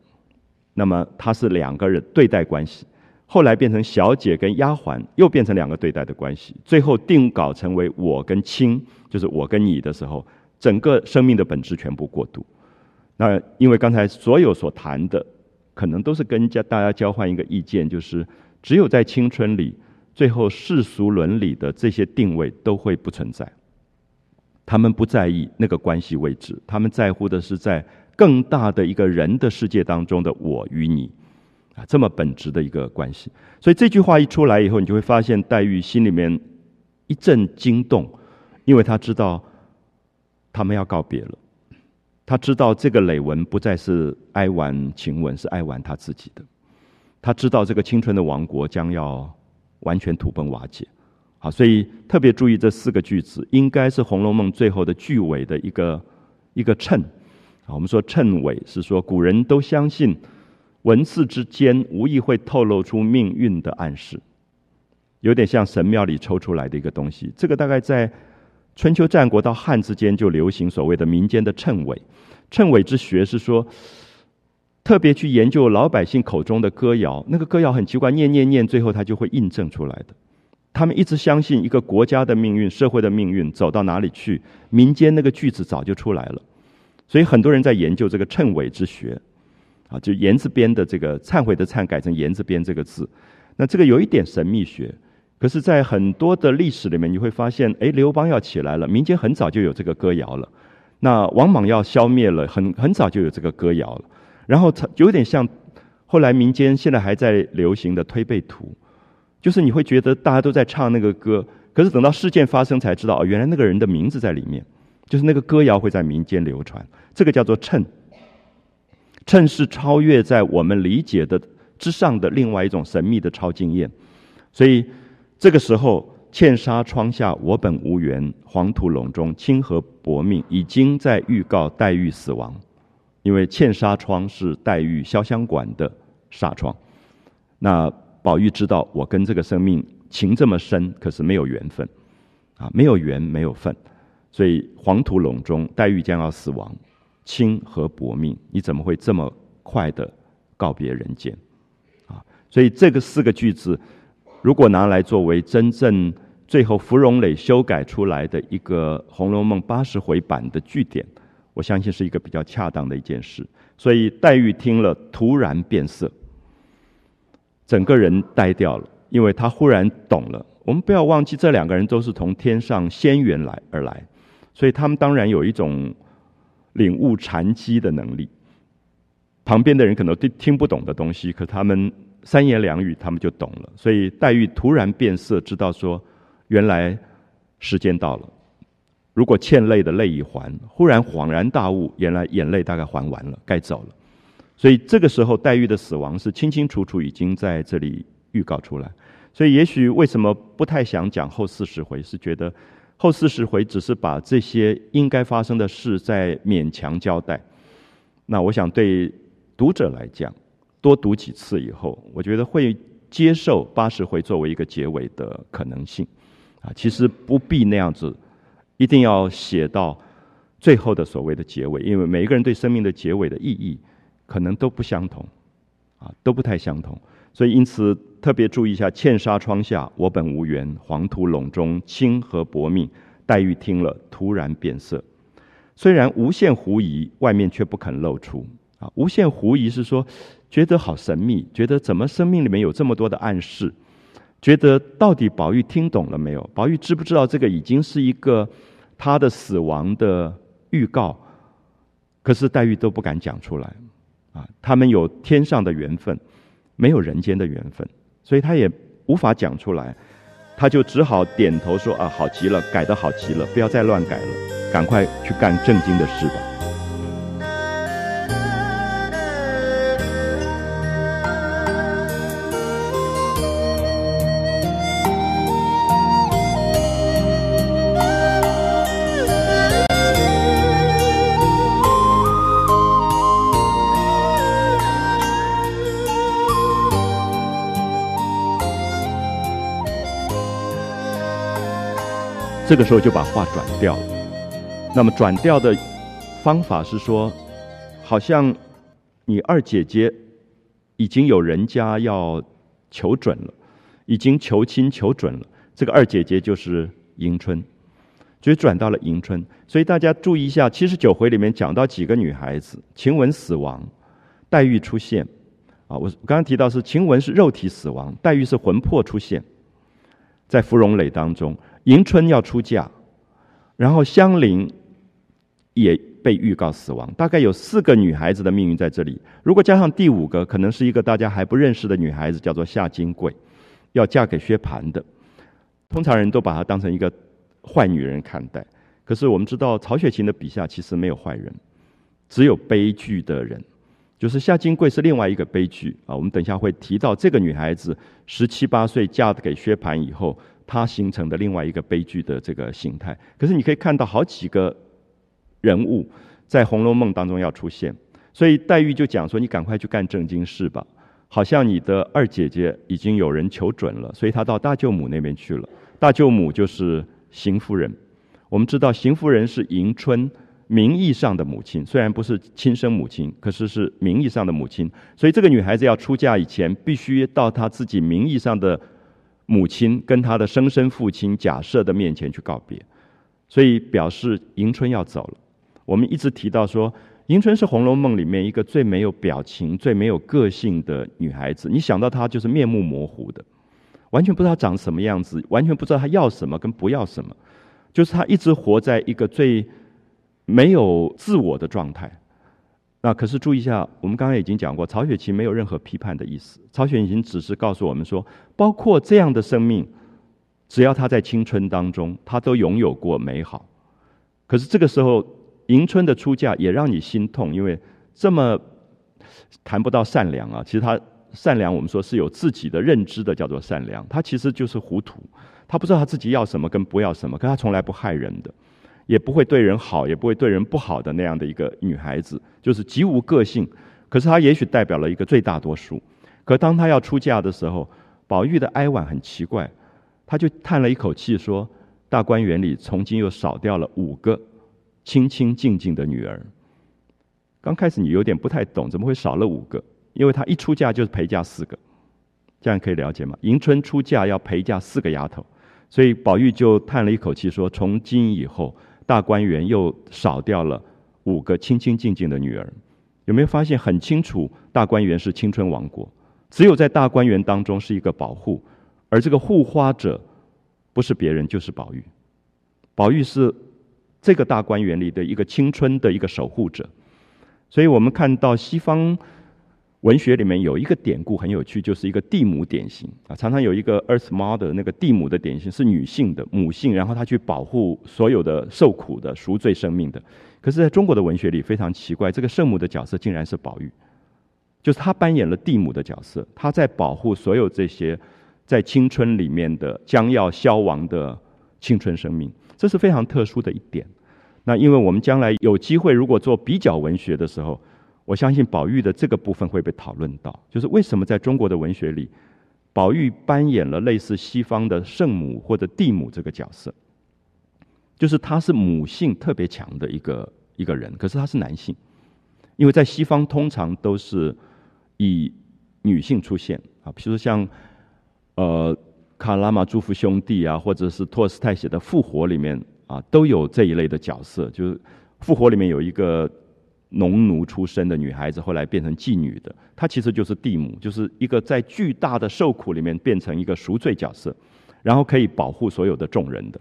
那么他是两个人对待关系；后来变成小姐跟丫鬟，又变成两个对待的关系；最后定稿成为我跟亲，就是我跟你的时候，整个生命的本质全部过渡。那因为刚才所有所谈的，可能都是跟家大家交换一个意见，就是只有在青春里，最后世俗伦理的这些定位都会不存在。他们不在意那个关系位置，他们在乎的是在更大的一个人的世界当中的我与你，啊，这么本质的一个关系。所以这句话一出来以后，你就会发现黛玉心里面一阵惊动，因为她知道他们要告别了，她知道这个累文不再是哀婉晴雯，是哀婉她自己的，她知道这个青春的王国将要完全土崩瓦解。好，所以特别注意这四个句子，应该是《红楼梦》最后的句尾的一个一个衬。啊，我们说衬尾是说古人都相信文字之间无疑会透露出命运的暗示，有点像神庙里抽出来的一个东西。这个大概在春秋战国到汉之间就流行所谓的民间的谶纬。谶纬之学是说特别去研究老百姓口中的歌谣，那个歌谣很奇怪，念念念，最后它就会印证出来的。他们一直相信一个国家的命运、社会的命运走到哪里去，民间那个句子早就出来了。所以很多人在研究这个谶纬之学，啊，就言字边的这个忏悔的忏改成言字边这个字，那这个有一点神秘学。可是，在很多的历史里面，你会发现，哎，刘邦要起来了，民间很早就有这个歌谣了；那王莽要消灭了，很很早就有这个歌谣了。然后，有点像后来民间现在还在流行的推背图，就是你会觉得大家都在唱那个歌，可是等到事件发生才知道，哦，原来那个人的名字在里面，就是那个歌谣会在民间流传。这个叫做谶，谶是超越在我们理解的之上的另外一种神秘的超经验，所以。这个时候，茜纱窗下，我本无缘；黄土陇中，清河薄命。已经在预告黛玉死亡，因为茜纱窗是黛玉潇湘馆的纱窗。那宝玉知道我跟这个生命情这么深，可是没有缘分，啊，没有缘，没有份，所以黄土陇中，黛玉将要死亡，清和薄命，你怎么会这么快的告别人间？啊，所以这个四个句子。如果拿来作为真正最后芙蓉磊修改出来的一个《红楼梦》八十回版的句点，我相信是一个比较恰当的一件事。所以黛玉听了突然变色，整个人呆掉了，因为她忽然懂了。我们不要忘记，这两个人都是从天上仙缘来而来，所以他们当然有一种领悟禅机的能力。旁边的人可能听听不懂的东西，可他们。三言两语，他们就懂了。所以黛玉突然变色，知道说，原来时间到了。如果欠泪的泪已还，忽然恍然大悟，原来眼泪大概还完了，该走了。所以这个时候，黛玉的死亡是清清楚楚已经在这里预告出来。所以，也许为什么不太想讲后四十回，是觉得后四十回只是把这些应该发生的事在勉强交代。那我想对读者来讲。多读几次以后，我觉得会接受八十回作为一个结尾的可能性，啊，其实不必那样子，一定要写到最后的所谓的结尾，因为每一个人对生命的结尾的意义可能都不相同，啊，都不太相同，所以因此特别注意一下：茜纱窗下，我本无缘；黄土陇中，清河薄命。黛玉听了，突然变色，虽然无限狐疑，外面却不肯露出。啊，无限狐疑是说。觉得好神秘，觉得怎么生命里面有这么多的暗示？觉得到底宝玉听懂了没有？宝玉知不知道这个已经是一个他的死亡的预告？可是黛玉都不敢讲出来，啊，他们有天上的缘分，没有人间的缘分，所以他也无法讲出来，他就只好点头说：“啊，好极了，改的好极了，不要再乱改了，赶快去干正经的事吧。”这个时候就把话转掉了。那么转掉的方法是说，好像你二姐姐已经有人家要求准了，已经求亲求准了。这个二姐姐就是迎春，就转到了迎春。所以大家注意一下，七十九回里面讲到几个女孩子：晴雯死亡，黛玉出现。啊，我刚刚提到是晴雯是肉体死亡，黛玉是魂魄出现，在芙蓉垒当中。迎春要出嫁，然后香菱也被预告死亡。大概有四个女孩子的命运在这里。如果加上第五个，可能是一个大家还不认识的女孩子，叫做夏金桂，要嫁给薛蟠的。通常人都把她当成一个坏女人看待。可是我们知道，曹雪芹的笔下其实没有坏人，只有悲剧的人。就是夏金桂是另外一个悲剧啊。我们等一下会提到这个女孩子十七八岁嫁给薛蟠以后。它形成的另外一个悲剧的这个形态，可是你可以看到好几个人物在《红楼梦》当中要出现，所以黛玉就讲说：“你赶快去干正经事吧。”好像你的二姐姐已经有人求准了，所以她到大舅母那边去了。大舅母就是邢夫人。我们知道邢夫人是迎春名义上的母亲，虽然不是亲生母亲，可是是名义上的母亲。所以这个女孩子要出嫁以前，必须到她自己名义上的。母亲跟他的生身父亲假设的面前去告别，所以表示迎春要走了。我们一直提到说，迎春是《红楼梦》里面一个最没有表情、最没有个性的女孩子。你想到她就是面目模糊的，完全不知道长什么样子，完全不知道她要什么跟不要什么，就是她一直活在一个最没有自我的状态。那可是注意一下，我们刚才已经讲过，曹雪芹没有任何批判的意思。曹雪芹只是告诉我们说，包括这样的生命，只要他在青春当中，他都拥有过美好。可是这个时候，迎春的出嫁也让你心痛，因为这么谈不到善良啊。其实他善良，我们说是有自己的认知的，叫做善良。他其实就是糊涂，他不知道他自己要什么跟不要什么，可他从来不害人的。也不会对人好，也不会对人不好的那样的一个女孩子，就是极无个性。可是她也许代表了一个最大多数。可当她要出嫁的时候，宝玉的哀婉很奇怪，他就叹了一口气说：“大观园里从今又少掉了五个清清静静的女儿。”刚开始你有点不太懂，怎么会少了五个？因为她一出嫁就是陪嫁四个，这样可以了解吗？迎春出嫁要陪嫁四个丫头，所以宝玉就叹了一口气说：“从今以后。”大观园又少掉了五个清清静静的女儿，有没有发现很清楚？大观园是青春王国，只有在大观园当中是一个保护，而这个护花者不是别人，就是宝玉。宝玉是这个大观园里的一个青春的一个守护者，所以我们看到西方。文学里面有一个典故很有趣，就是一个地母典型啊，常常有一个 Earth Mother 那个地母的典型是女性的母性，然后她去保护所有的受苦的赎罪生命的。可是在中国的文学里非常奇怪，这个圣母的角色竟然是宝玉，就是他扮演了地母的角色，他在保护所有这些在青春里面的将要消亡的青春生命，这是非常特殊的一点。那因为我们将来有机会，如果做比较文学的时候。我相信宝玉的这个部分会被讨论到，就是为什么在中国的文学里，宝玉扮演了类似西方的圣母或者地母这个角色，就是他是母性特别强的一个一个人，可是他是男性，因为在西方通常都是以女性出现啊，比如像呃卡拉马朱夫兄弟啊，或者是托尔斯泰写的《复活》里面啊，都有这一类的角色，就是《复活》里面有一个。农奴出身的女孩子，后来变成妓女的，她其实就是地母，就是一个在巨大的受苦里面变成一个赎罪角色，然后可以保护所有的众人的，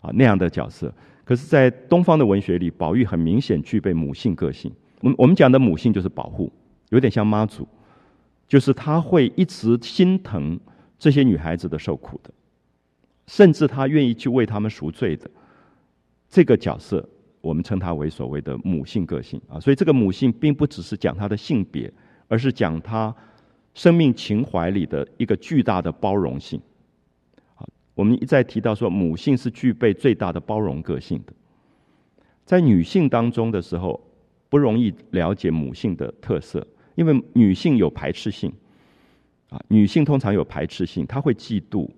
啊那样的角色。可是，在东方的文学里，宝玉很明显具备母性个性。我们我们讲的母性就是保护，有点像妈祖，就是他会一直心疼这些女孩子的受苦的，甚至他愿意去为他们赎罪的这个角色。我们称它为所谓的母性个性啊，所以这个母性并不只是讲她的性别，而是讲她生命情怀里的一个巨大的包容性。好，我们一再提到说，母性是具备最大的包容个性的。在女性当中的时候，不容易了解母性的特色，因为女性有排斥性啊，女性通常有排斥性，她会嫉妒。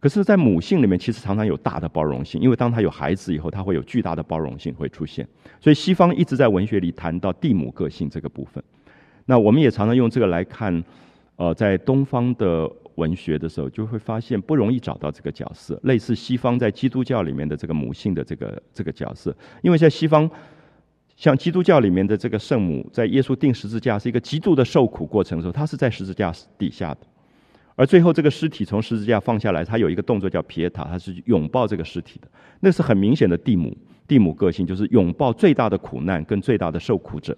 可是，在母性里面，其实常常有大的包容性，因为当他有孩子以后，他会有巨大的包容性会出现。所以，西方一直在文学里谈到地母个性这个部分。那我们也常常用这个来看，呃，在东方的文学的时候，就会发现不容易找到这个角色，类似西方在基督教里面的这个母性的这个这个角色。因为在西方，像基督教里面的这个圣母，在耶稣钉十字架是一个极度的受苦过程的时候，她是在十字架底下的。而最后，这个尸体从十字架放下来，他有一个动作叫皮塔，他是拥抱这个尸体的。那是很明显的地母，地母个性就是拥抱最大的苦难跟最大的受苦者。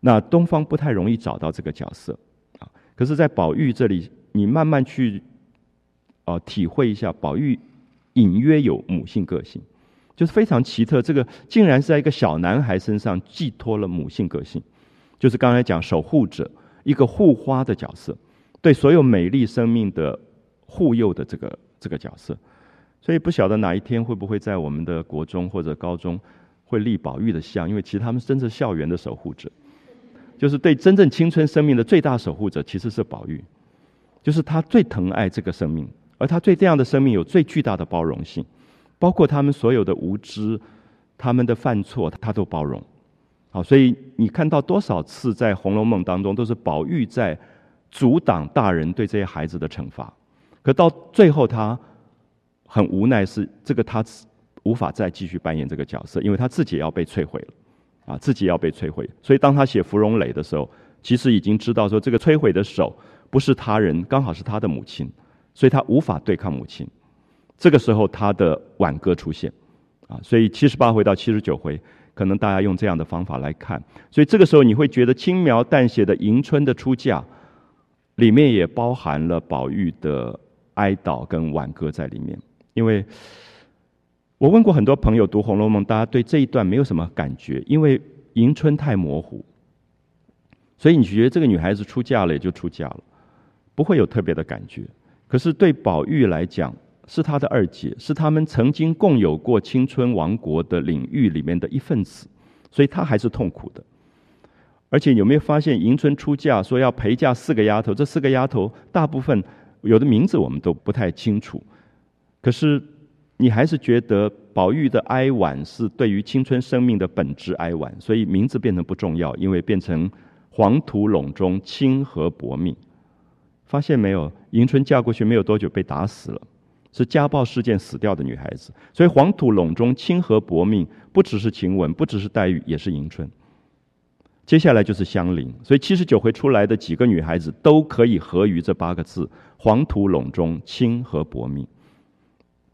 那东方不太容易找到这个角色啊。可是，在宝玉这里，你慢慢去哦体会一下，宝玉隐约有母性个性，就是非常奇特。这个竟然是在一个小男孩身上寄托了母性个性，就是刚才讲守护者，一个护花的角色。对所有美丽生命的护佑的这个这个角色，所以不晓得哪一天会不会在我们的国中或者高中会立宝玉的像，因为其实他们真正校园的守护者，就是对真正青春生命的最大守护者，其实是宝玉，就是他最疼爱这个生命，而他对这样的生命有最巨大的包容性，包括他们所有的无知、他们的犯错，他都包容。好，所以你看到多少次在《红楼梦》当中，都是宝玉在。阻挡大人对这些孩子的惩罚，可到最后他很无奈，是这个他无法再继续扮演这个角色，因为他自己要被摧毁了。啊，自己要被摧毁。所以当他写芙蓉磊的时候，其实已经知道说这个摧毁的手不是他人，刚好是他的母亲，所以他无法对抗母亲。这个时候他的挽歌出现，啊，所以七十八回到七十九回，可能大家用这样的方法来看。所以这个时候你会觉得轻描淡写的迎春的出嫁，里面也包含了宝玉的哀悼跟挽歌在里面，因为。我问过很多朋友读《红楼梦》，大家对这一段没有什么感觉，因为迎春太模糊，所以你觉得这个女孩子出嫁了也就出嫁了，不会有特别的感觉。可是对宝玉来讲，是他的二姐，是他们曾经共有过青春王国的领域里面的一份子，所以他还是痛苦的。而且有没有发现，迎春出嫁说要陪嫁四个丫头，这四个丫头大部分有的名字我们都不太清楚，可是。你还是觉得宝玉的哀婉是对于青春生命的本质哀婉，所以名字变成不重要，因为变成黄土陇中清河薄命。发现没有？迎春嫁过去没有多久被打死了，是家暴事件死掉的女孩子。所以黄土陇中清河薄命不只是晴雯，不只是黛玉，也是迎春。接下来就是香菱，所以七十九回出来的几个女孩子都可以合于这八个字：黄土陇中清和薄命。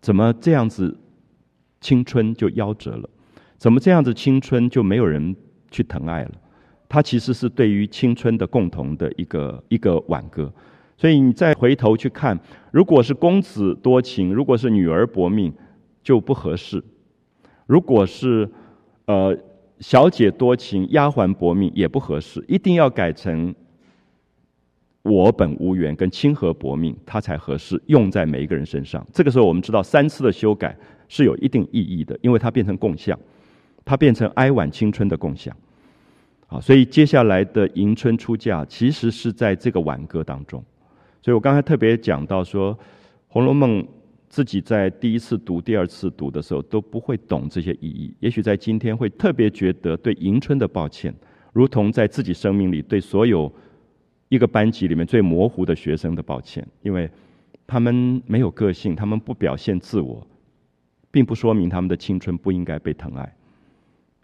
怎么这样子，青春就夭折了？怎么这样子青春就没有人去疼爱了？它其实是对于青春的共同的一个一个挽歌。所以你再回头去看，如果是公子多情，如果是女儿薄命，就不合适；如果是呃小姐多情，丫鬟薄命也不合适，一定要改成。我本无缘，跟清河薄命，它才合适用在每一个人身上。这个时候，我们知道三次的修改是有一定意义的，因为它变成共相，它变成哀婉青春的共相。好，所以接下来的迎春出嫁，其实是在这个挽歌当中。所以我刚才特别讲到说，《红楼梦》自己在第一次读、第二次读的时候都不会懂这些意义，也许在今天会特别觉得对迎春的抱歉，如同在自己生命里对所有。一个班级里面最模糊的学生的抱歉，因为他们没有个性，他们不表现自我，并不说明他们的青春不应该被疼爱。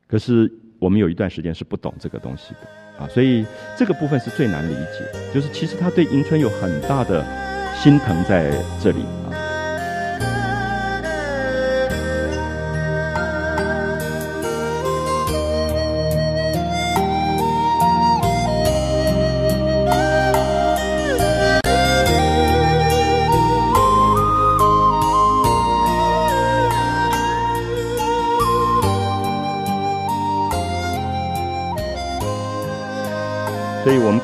可是我们有一段时间是不懂这个东西的啊，所以这个部分是最难理解。就是其实他对迎春有很大的心疼在这里啊。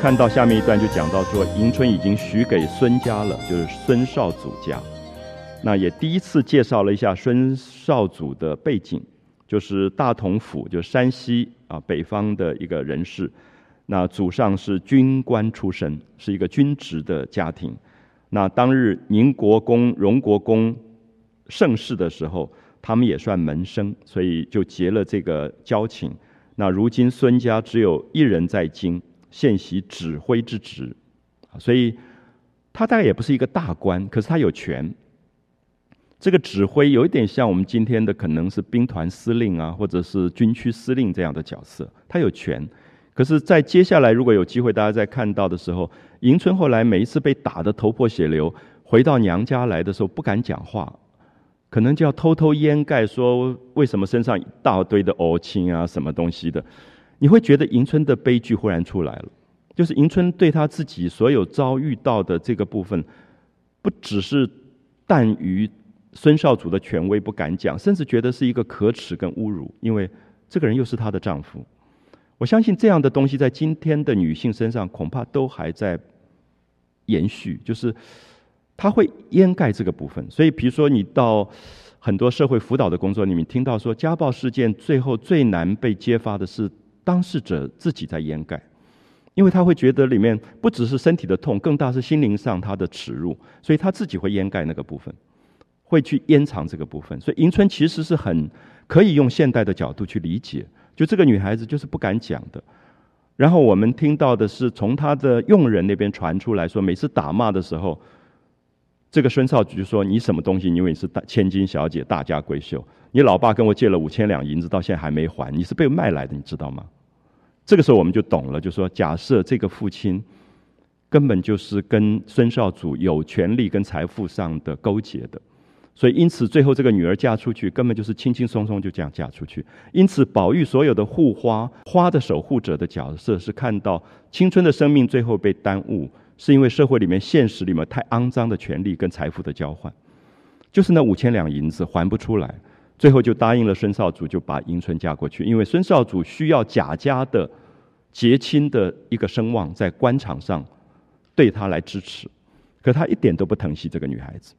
看到下面一段就讲到说，迎春已经许给孙家了，就是孙少祖家。那也第一次介绍了一下孙少祖的背景，就是大同府，就山西啊北方的一个人士。那祖上是军官出身，是一个军职的家庭。那当日宁国公、荣国公盛世的时候，他们也算门生，所以就结了这个交情。那如今孙家只有一人在京。现袭指挥之职，所以他大概也不是一个大官，可是他有权。这个指挥有一点像我们今天的可能是兵团司令啊，或者是军区司令这样的角色，他有权。可是，在接下来如果有机会，大家在看到的时候，迎春后来每一次被打得头破血流，回到娘家来的时候不敢讲话，可能就要偷偷掩盖说为什么身上一大堆的呕青啊，什么东西的。你会觉得迎春的悲剧忽然出来了，就是迎春对她自己所有遭遇到的这个部分，不只是惮于孙少祖的权威不敢讲，甚至觉得是一个可耻跟侮辱，因为这个人又是她的丈夫。我相信这样的东西在今天的女性身上恐怕都还在延续，就是她会掩盖这个部分。所以，比如说你到很多社会辅导的工作里面，听到说家暴事件最后最难被揭发的是。当事者自己在掩盖，因为他会觉得里面不只是身体的痛，更大是心灵上他的耻辱，所以他自己会掩盖那个部分，会去掩藏这个部分。所以迎春其实是很可以用现代的角度去理解，就这个女孩子就是不敢讲的。然后我们听到的是从她的佣人那边传出来说，每次打骂的时候，这个孙少菊说：“你什么东西？因为你是大千金小姐，大家闺秀。你老爸跟我借了五千两银子，到现在还没还，你是被卖来的，你知道吗？”这个时候我们就懂了，就说假设这个父亲根本就是跟孙少主有权利跟财富上的勾结的。所以，因此最后这个女儿嫁出去，根本就是轻轻松松就这样嫁出去。因此，宝玉所有的护花花的守护者的角色，是看到青春的生命最后被耽误，是因为社会里面现实里面太肮脏的权利跟财富的交换，就是那五千两银子还不出来，最后就答应了孙少主，就把迎春嫁过去。因为孙少主需要贾家的结亲的一个声望在官场上对他来支持，可他一点都不疼惜这个女孩子。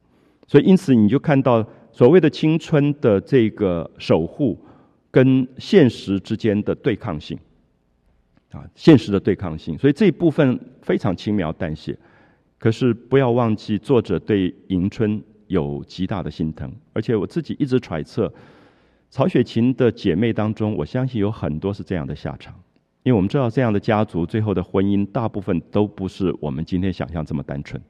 所以，因此你就看到所谓的青春的这个守护，跟现实之间的对抗性，啊，现实的对抗性。所以这一部分非常轻描淡写，可是不要忘记作者对迎春有极大的心疼。而且我自己一直揣测，曹雪芹的姐妹当中，我相信有很多是这样的下场，因为我们知道这样的家族最后的婚姻，大部分都不是我们今天想象这么单纯。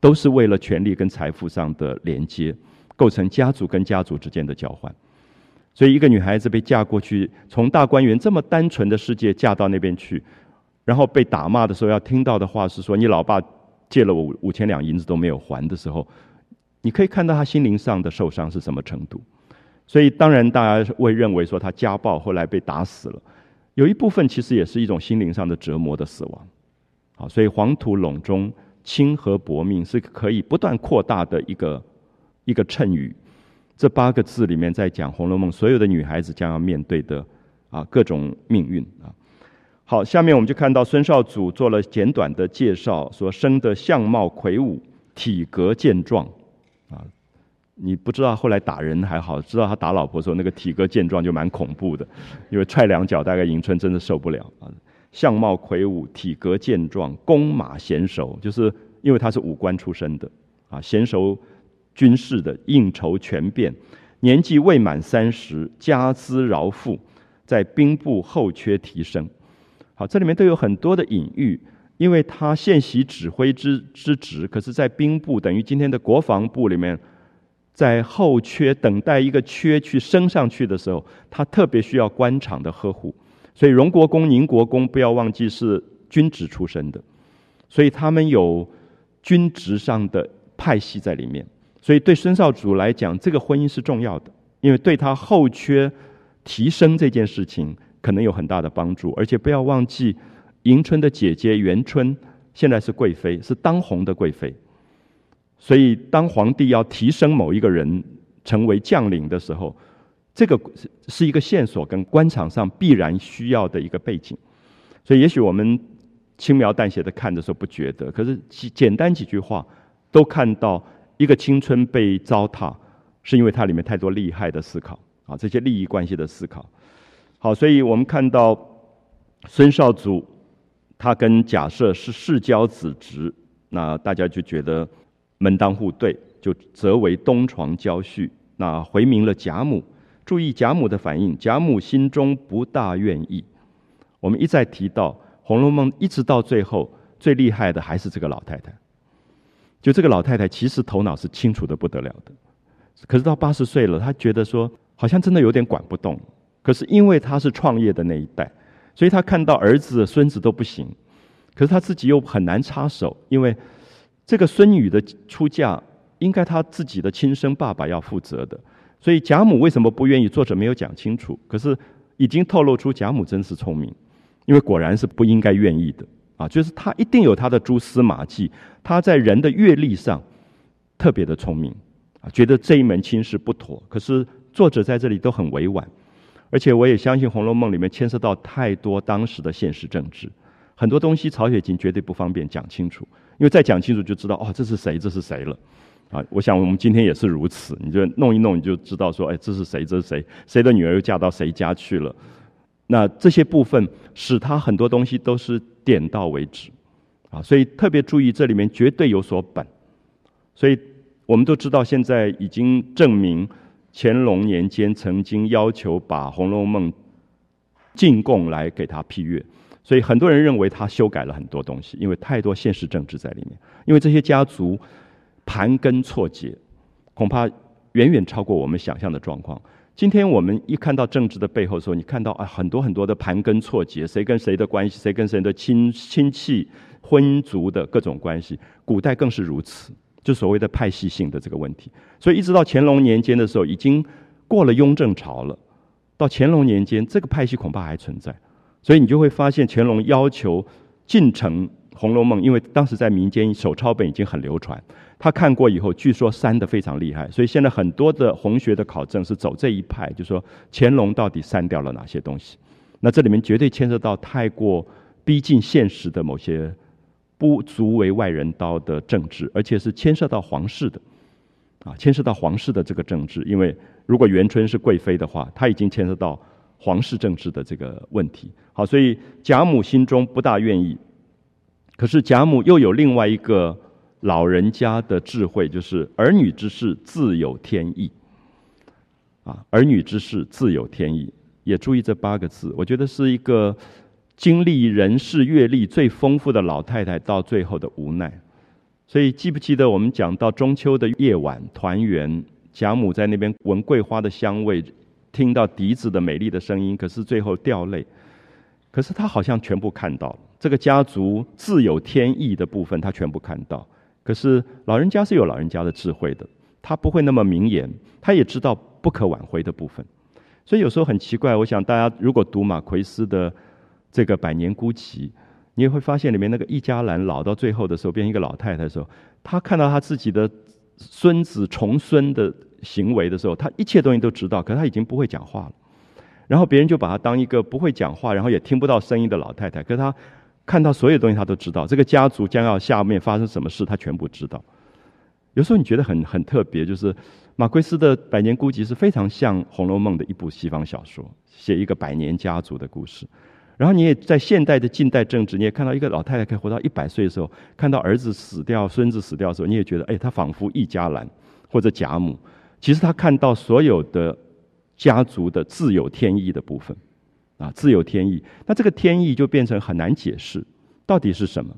都是为了权力跟财富上的连接，构成家族跟家族之间的交换。所以，一个女孩子被嫁过去，从大观园这么单纯的世界嫁到那边去，然后被打骂的时候，要听到的话是说：“你老爸借了我五千两银子都没有还的时候，你可以看到她心灵上的受伤是什么程度。”所以，当然大家会认为说她家暴，后来被打死了，有一部分其实也是一种心灵上的折磨的死亡。好，所以黄土陇中。亲和薄命是可以不断扩大的一个一个谶语，这八个字里面在讲《红楼梦》所有的女孩子将要面对的啊各种命运啊。好，下面我们就看到孙少祖做了简短的介绍，说生的相貌魁梧，体格健壮啊。你不知道后来打人还好，知道他打老婆的时候那个体格健壮就蛮恐怖的，因为踹两脚大概迎春真的受不了啊。相貌魁梧，体格健壮，弓马娴熟，就是因为他是武官出身的啊，娴熟军事的，应酬全变。年纪未满三十，家资饶富，在兵部后缺提升。好，这里面都有很多的隐喻，因为他现袭指挥之之职，可是在兵部等于今天的国防部里面，在后缺等待一个缺去升上去的时候，他特别需要官场的呵护。所以荣国公、宁国公不要忘记是军职出身的，所以他们有军职上的派系在里面。所以对孙少主来讲，这个婚姻是重要的，因为对他后缺提升这件事情可能有很大的帮助。而且不要忘记，迎春的姐姐元春现在是贵妃，是当红的贵妃。所以当皇帝要提升某一个人成为将领的时候，这个是是一个线索，跟官场上必然需要的一个背景，所以也许我们轻描淡写的看的时候不觉得，可是简单几句话都看到一个青春被糟蹋，是因为它里面太多利害的思考啊，这些利益关系的思考。好，所以我们看到孙少祖他跟贾赦是世交子侄，那大家就觉得门当户对，就则为东床交婿，那回明了贾母。注意贾母的反应，贾母心中不大愿意。我们一再提到《红楼梦》，一直到最后，最厉害的还是这个老太太。就这个老太太，其实头脑是清楚的不得了的，可是到八十岁了，她觉得说，好像真的有点管不动。可是因为她是创业的那一代，所以她看到儿子、孙子都不行，可是她自己又很难插手，因为这个孙女的出嫁，应该她自己的亲生爸爸要负责的。所以贾母为什么不愿意？作者没有讲清楚，可是已经透露出贾母真是聪明，因为果然是不应该愿意的啊！就是他一定有他的蛛丝马迹，他在人的阅历上特别的聪明啊，觉得这一门亲事不妥。可是作者在这里都很委婉，而且我也相信《红楼梦》里面牵涉到太多当时的现实政治，很多东西曹雪芹绝对不方便讲清楚，因为再讲清楚就知道哦，这是谁，这是谁了。啊，我想我们今天也是如此。你就弄一弄，你就知道说，哎，这是谁？这是谁？谁的女儿又嫁到谁家去了？那这些部分使他很多东西都是点到为止，啊，所以特别注意这里面绝对有所本。所以我们都知道，现在已经证明乾隆年间曾经要求把《红楼梦》进贡来给他批阅，所以很多人认为他修改了很多东西，因为太多现实政治在里面。因为这些家族。盘根错节，恐怕远远超过我们想象的状况。今天我们一看到政治的背后的时候，你看到啊很多很多的盘根错节，谁跟谁的关系，谁跟谁的亲亲戚、婚族的各种关系。古代更是如此，就所谓的派系性的这个问题。所以一直到乾隆年间的时候，已经过了雍正朝了。到乾隆年间，这个派系恐怕还存在。所以你就会发现，乾隆要求进城《红楼梦》，因为当时在民间手抄本已经很流传。他看过以后，据说删的非常厉害，所以现在很多的红学的考证是走这一派，就说乾隆到底删掉了哪些东西？那这里面绝对牵涉到太过逼近现实的某些不足为外人道的政治，而且是牵涉到皇室的，啊，牵涉到皇室的这个政治。因为如果元春是贵妃的话，他已经牵涉到皇室政治的这个问题。好，所以贾母心中不大愿意，可是贾母又有另外一个。老人家的智慧就是儿女之事自有天意，啊，儿女之事自有天意。也注意这八个字，我觉得是一个经历人事阅历最丰富的老太太到最后的无奈。所以记不记得我们讲到中秋的夜晚团圆，贾母在那边闻桂花的香味，听到笛子的美丽的声音，可是最后掉泪。可是她好像全部看到了这个家族自有天意的部分，他全部看到。可是老人家是有老人家的智慧的，他不会那么明言，他也知道不可挽回的部分，所以有时候很奇怪。我想大家如果读马奎斯的这个《百年孤寂》，你也会发现里面那个易家兰老到最后的时候变成一个老太太的时候，她看到她自己的孙子重孙的行为的时候，她一切东西都知道，可是她已经不会讲话了。然后别人就把她当一个不会讲话，然后也听不到声音的老太太，可是她。看到所有东西，他都知道。这个家族将要下面发生什么事，他全部知道。有时候你觉得很很特别，就是马奎斯的《百年孤寂》是非常像《红楼梦》的一部西方小说，写一个百年家族的故事。然后你也在现代的近代政治，你也看到一个老太太可以活到一百岁的时候，看到儿子死掉、孙子死掉的时候，你也觉得，哎，他仿佛一家兰或者贾母。其实他看到所有的家族的自有天意的部分。啊，自有天意，那这个天意就变成很难解释，到底是什么？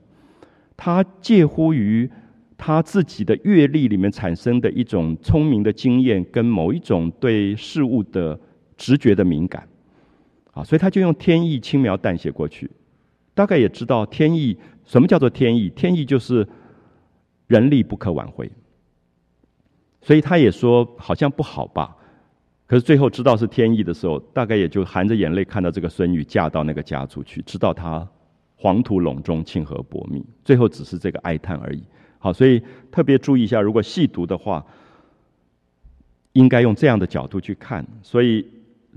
它介乎于他自己的阅历里面产生的一种聪明的经验，跟某一种对事物的直觉的敏感，啊，所以他就用天意轻描淡写过去，大概也知道天意什么叫做天意，天意就是人力不可挽回，所以他也说好像不好吧。可是最后知道是天意的时候，大概也就含着眼泪看到这个孙女嫁到那个家族去，知道她黄土陇中庆和薄命，最后只是这个哀叹而已。好，所以特别注意一下，如果细读的话，应该用这样的角度去看。所以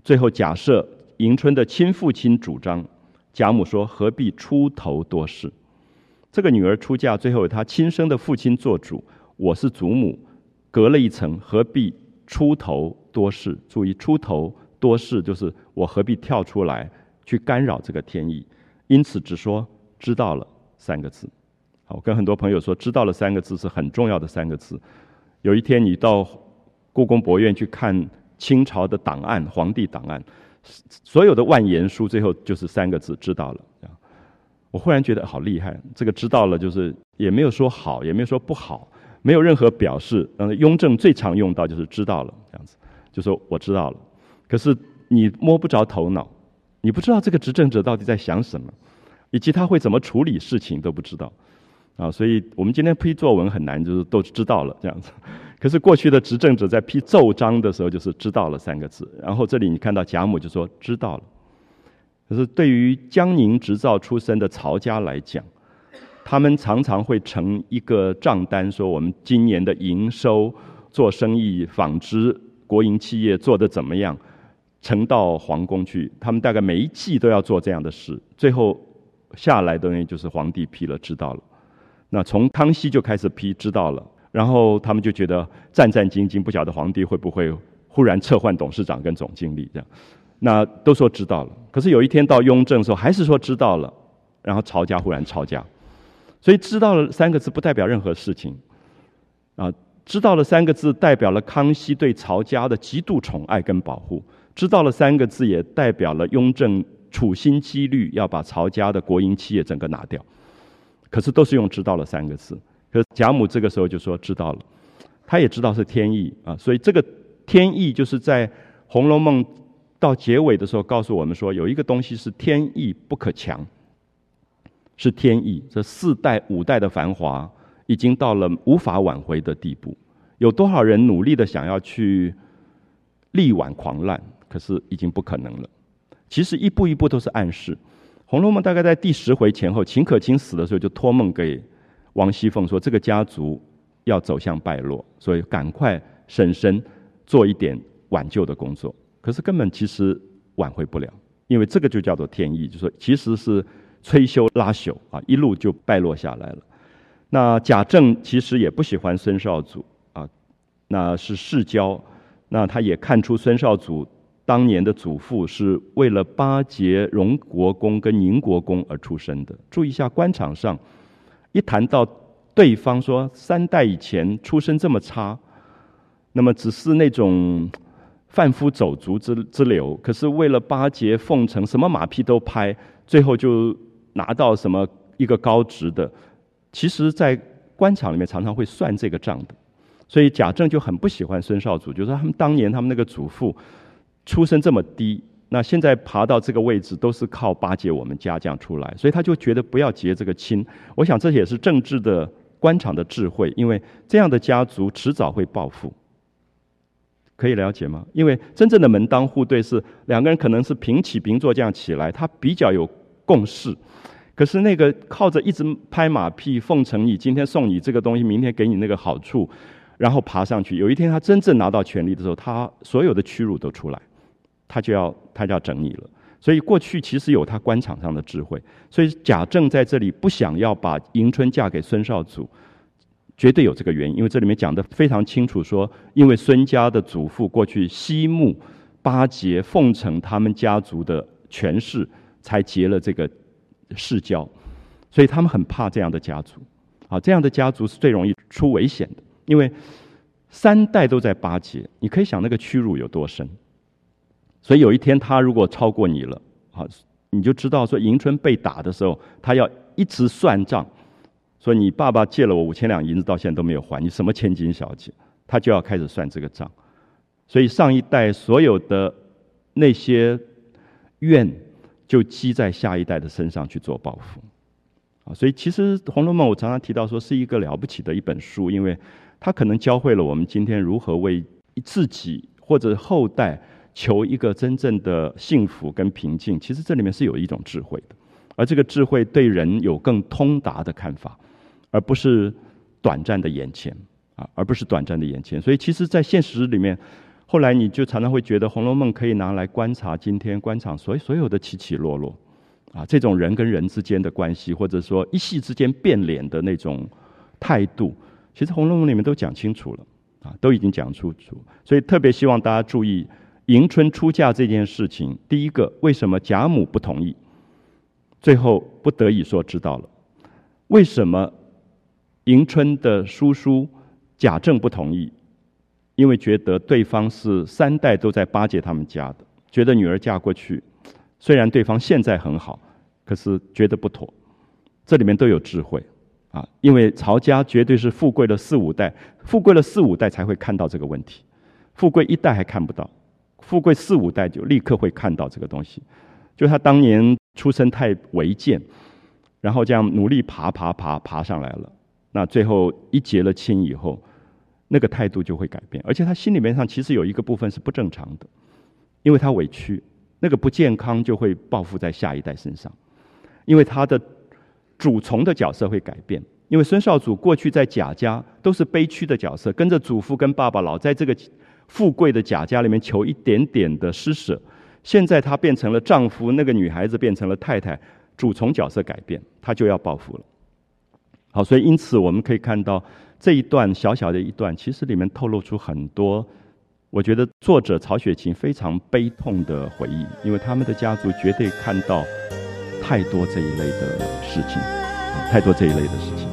最后假设迎春的亲父亲主张，贾母说何必出头多事？这个女儿出嫁，最后她亲生的父亲做主，我是祖母，隔了一层，何必出头？多事，注意出头多事，就是我何必跳出来去干扰这个天意？因此只说知道了三个字。好，我跟很多朋友说，知道了三个字是很重要的三个字。有一天你到故宫博物院去看清朝的档案，皇帝档案，所有的万言书最后就是三个字：知道了。我忽然觉得好厉害，这个知道了就是也没有说好，也没有说不好，没有任何表示。嗯，雍正最常用到就是知道了这样子。就说我知道了，可是你摸不着头脑，你不知道这个执政者到底在想什么，以及他会怎么处理事情都不知道，啊，所以我们今天批作文很难，就是都知道了这样子。可是过去的执政者在批奏章的时候，就是知道了三个字。然后这里你看到贾母就说知道了，可是对于江宁织造出身的曹家来讲，他们常常会成一个账单，说我们今年的营收、做生意、纺织。国营企业做的怎么样？呈到皇宫去，他们大概每一季都要做这样的事。最后下来的呢，就是皇帝批了，知道了。那从康熙就开始批，知道了。然后他们就觉得战战兢兢，不晓得皇帝会不会忽然撤换董事长跟总经理这样。那都说知道了，可是有一天到雍正的时候，还是说知道了。然后曹家忽然吵架，所以知道了三个字不代表任何事情啊。知道了三个字，代表了康熙对曹家的极度宠爱跟保护；知道了三个字，也代表了雍正处心积虑要把曹家的国营企业整个拿掉。可是都是用“知道了”三个字。可是贾母这个时候就说知道了，他也知道是天意啊，所以这个天意就是在《红楼梦》到结尾的时候告诉我们说，有一个东西是天意不可强，是天意。这四代五代的繁华已经到了无法挽回的地步，有多少人努力的想要去力挽狂澜，可是已经不可能了。其实一步一步都是暗示，《红楼梦》大概在第十回前后，秦可卿死的时候就托梦给。王熙凤说：“这个家族要走向败落，所以赶快婶婶做一点挽救的工作。可是根本其实挽回不了，因为这个就叫做天意，就说其实是催修拉朽啊，一路就败落下来了。那贾政其实也不喜欢孙少祖啊，那是世交，那他也看出孙少祖当年的祖父是为了巴结荣国公跟宁国公而出生的。注意一下官场上。”一谈到对方说三代以前出身这么差，那么只是那种贩夫走卒之之流，可是为了巴结奉承，什么马屁都拍，最后就拿到什么一个高职的。其实，在官场里面常常会算这个账的，所以贾政就很不喜欢孙少祖，就说他们当年他们那个祖父出身这么低。那现在爬到这个位置都是靠巴结我们家将出来，所以他就觉得不要结这个亲。我想这也是政治的官场的智慧，因为这样的家族迟早会暴富。可以了解吗？因为真正的门当户对是两个人可能是平起平坐这样起来，他比较有共识。可是那个靠着一直拍马屁奉承你，今天送你这个东西，明天给你那个好处，然后爬上去，有一天他真正拿到权力的时候，他所有的屈辱都出来。他就要他就要整你了，所以过去其实有他官场上的智慧，所以贾政在这里不想要把迎春嫁给孙少祖，绝对有这个原因，因为这里面讲的非常清楚，说因为孙家的祖父过去西慕巴结奉承他们家族的权势，才结了这个世交，所以他们很怕这样的家族，啊，这样的家族是最容易出危险的，因为三代都在巴结，你可以想那个屈辱有多深。所以有一天他如果超过你了，好，你就知道说迎春被打的时候，他要一直算账，说你爸爸借了我五千两银子，到现在都没有还，你什么千金小姐，他就要开始算这个账。所以上一代所有的那些怨，就积在下一代的身上去做报复。啊，所以其实《红楼梦》我常常提到说是一个了不起的一本书，因为它可能教会了我们今天如何为自己或者后代。求一个真正的幸福跟平静，其实这里面是有一种智慧的，而这个智慧对人有更通达的看法，而不是短暂的眼前啊，而不是短暂的眼前。所以，其实，在现实里面，后来你就常常会觉得《红楼梦》可以拿来观察今天官场所所有的起起落落啊，这种人跟人之间的关系，或者说一夕之间变脸的那种态度，其实《红楼梦》里面都讲清楚了啊，都已经讲清楚。所以，特别希望大家注意。迎春出嫁这件事情，第一个为什么贾母不同意？最后不得已说知道了。为什么迎春的叔叔贾政不同意？因为觉得对方是三代都在巴结他们家的，觉得女儿嫁过去，虽然对方现在很好，可是觉得不妥。这里面都有智慧啊，因为曹家绝对是富贵了四五代，富贵了四五代才会看到这个问题，富贵一代还看不到。富贵四五代就立刻会看到这个东西，就他当年出身太违建，然后这样努力爬爬爬爬上来了，那最后一结了亲以后，那个态度就会改变，而且他心里面上其实有一个部分是不正常的，因为他委屈，那个不健康就会报复在下一代身上，因为他的主从的角色会改变，因为孙少祖过去在贾家都是悲屈的角色，跟着祖父跟爸爸老在这个。富贵的贾家里面求一点点的施舍，现在她变成了丈夫，那个女孩子变成了太太，主从角色改变，她就要报复了。好，所以因此我们可以看到这一段小小的一段，其实里面透露出很多，我觉得作者曹雪芹非常悲痛的回忆，因为他们的家族绝对看到太多这一类的事情，啊，太多这一类的事情。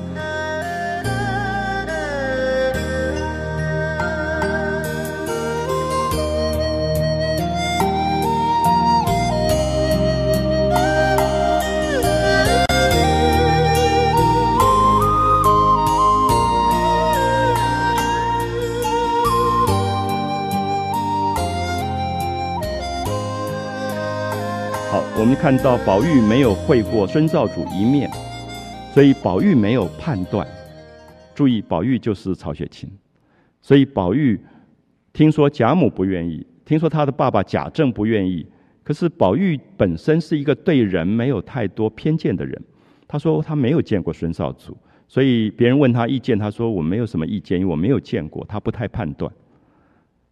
看到宝玉没有会过孙少主一面，所以宝玉没有判断。注意，宝玉就是曹雪芹，所以宝玉听说贾母不愿意，听说他的爸爸贾政不愿意，可是宝玉本身是一个对人没有太多偏见的人。他说他没有见过孙少主，所以别人问他意见，他说我没有什么意见，因为我没有见过，他不太判断。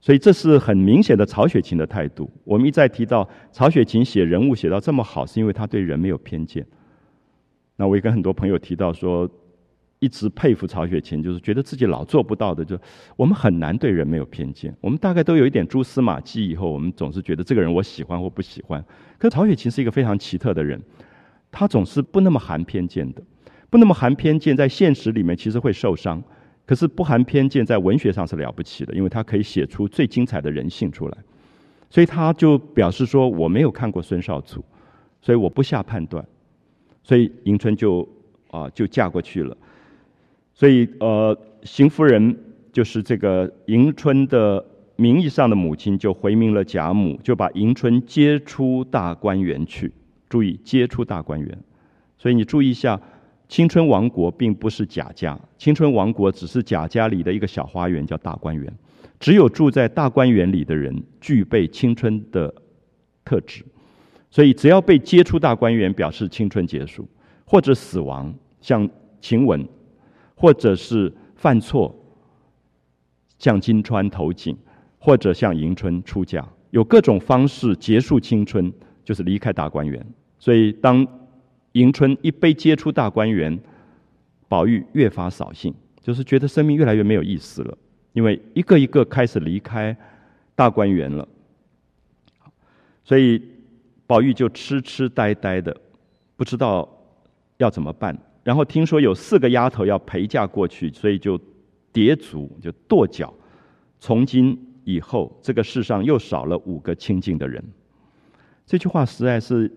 所以这是很明显的曹雪芹的态度。我们一再提到曹雪芹写人物写到这么好，是因为他对人没有偏见。那我也跟很多朋友提到说。一直佩服曹雪芹，就是觉得自己老做不到的，就我们很难对人没有偏见。我们大概都有一点蛛丝马迹，以后我们总是觉得这个人我喜欢或不喜欢。可曹雪芹是一个非常奇特的人，他总是不那么含偏见的，不那么含偏见，在现实里面其实会受伤。可是不含偏见，在文学上是了不起的，因为他可以写出最精彩的人性出来。所以他就表示说：“我没有看过孙少祖，所以我不下判断。”所以迎春就啊就嫁过去了。所以，呃，邢夫人就是这个迎春的名义上的母亲，就回明了贾母，就把迎春接出大观园去。注意，接出大观园。所以你注意一下，青春王国并不是贾家，青春王国只是贾家里的一个小花园，叫大观园。只有住在大观园里的人，具备青春的特质。所以，只要被接触大观园，表示青春结束或者死亡，像晴雯。或者是犯错，像金钏投井，或者像迎春出嫁，有各种方式结束青春，就是离开大观园。所以，当迎春一被接出大观园，宝玉越发扫兴，就是觉得生命越来越没有意思了，因为一个一个开始离开大观园了。所以，宝玉就痴痴呆呆的，不知道要怎么办。然后听说有四个丫头要陪嫁过去，所以就跌足就跺脚。从今以后，这个世上又少了五个亲近的人。这句话实在是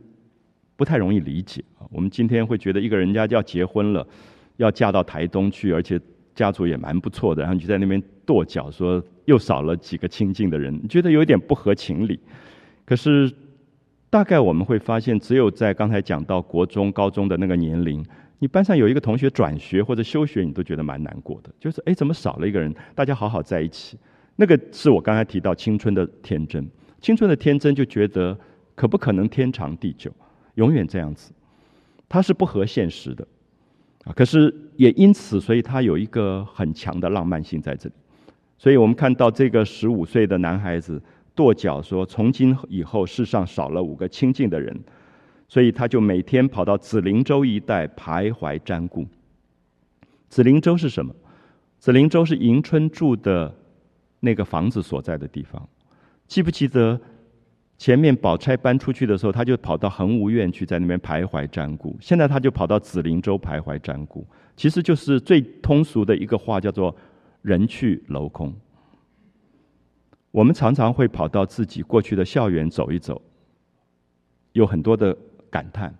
不太容易理解。我们今天会觉得一个人家要结婚了，要嫁到台东去，而且家族也蛮不错的，然后你就在那边跺脚说又少了几个亲近的人，觉得有点不合情理。可是大概我们会发现，只有在刚才讲到国中、高中的那个年龄。你班上有一个同学转学或者休学，你都觉得蛮难过的。就是哎，怎么少了一个人？大家好好在一起，那个是我刚才提到青春的天真。青春的天真就觉得可不可能天长地久，永远这样子？它是不合现实的啊。可是也因此，所以他有一个很强的浪漫性在这里。所以我们看到这个十五岁的男孩子跺脚说：“从今以后，世上少了五个亲近的人。”所以他就每天跑到紫菱洲一带徘徊瞻顾。紫菱洲是什么？紫菱洲是迎春住的那个房子所在的地方。记不记得前面宝钗搬出去的时候，他就跑到恒芜院去，在那边徘徊瞻顾。现在他就跑到紫菱洲徘徊瞻顾，其实就是最通俗的一个话，叫做“人去楼空”。我们常常会跑到自己过去的校园走一走，有很多的。感叹，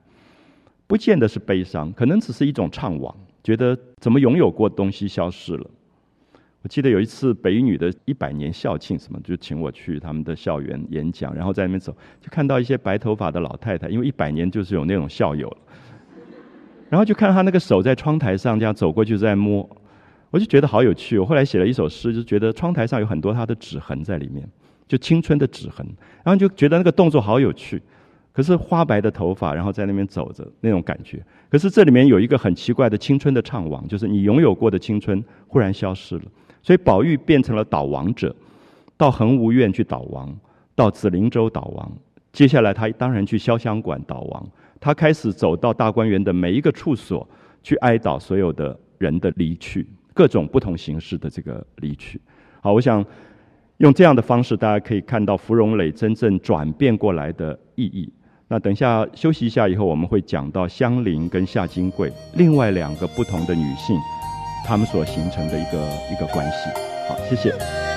不见得是悲伤，可能只是一种怅惘，觉得怎么拥有过东西消失了。我记得有一次北女的一百年校庆，什么就请我去他们的校园演讲，然后在那边走，就看到一些白头发的老太太，因为一百年就是有那种校友。然后就看他那个手在窗台上这样走过去在摸，我就觉得好有趣。我后来写了一首诗，就觉得窗台上有很多他的指痕在里面，就青春的指痕，然后就觉得那个动作好有趣。可是花白的头发，然后在那边走着那种感觉。可是这里面有一个很奇怪的青春的怅惘，就是你拥有过的青春忽然消失了。所以宝玉变成了倒亡者，到恒芜院去倒亡，到紫菱洲倒亡。接下来他当然去潇湘馆倒亡。他开始走到大观园的每一个处所，去哀悼所有的人的离去，各种不同形式的这个离去。好，我想用这样的方式，大家可以看到芙蓉蕾真正转变过来的意义。那等一下休息一下以后，我们会讲到香菱跟夏金桂另外两个不同的女性，他们所形成的一个一个关系。好，谢谢。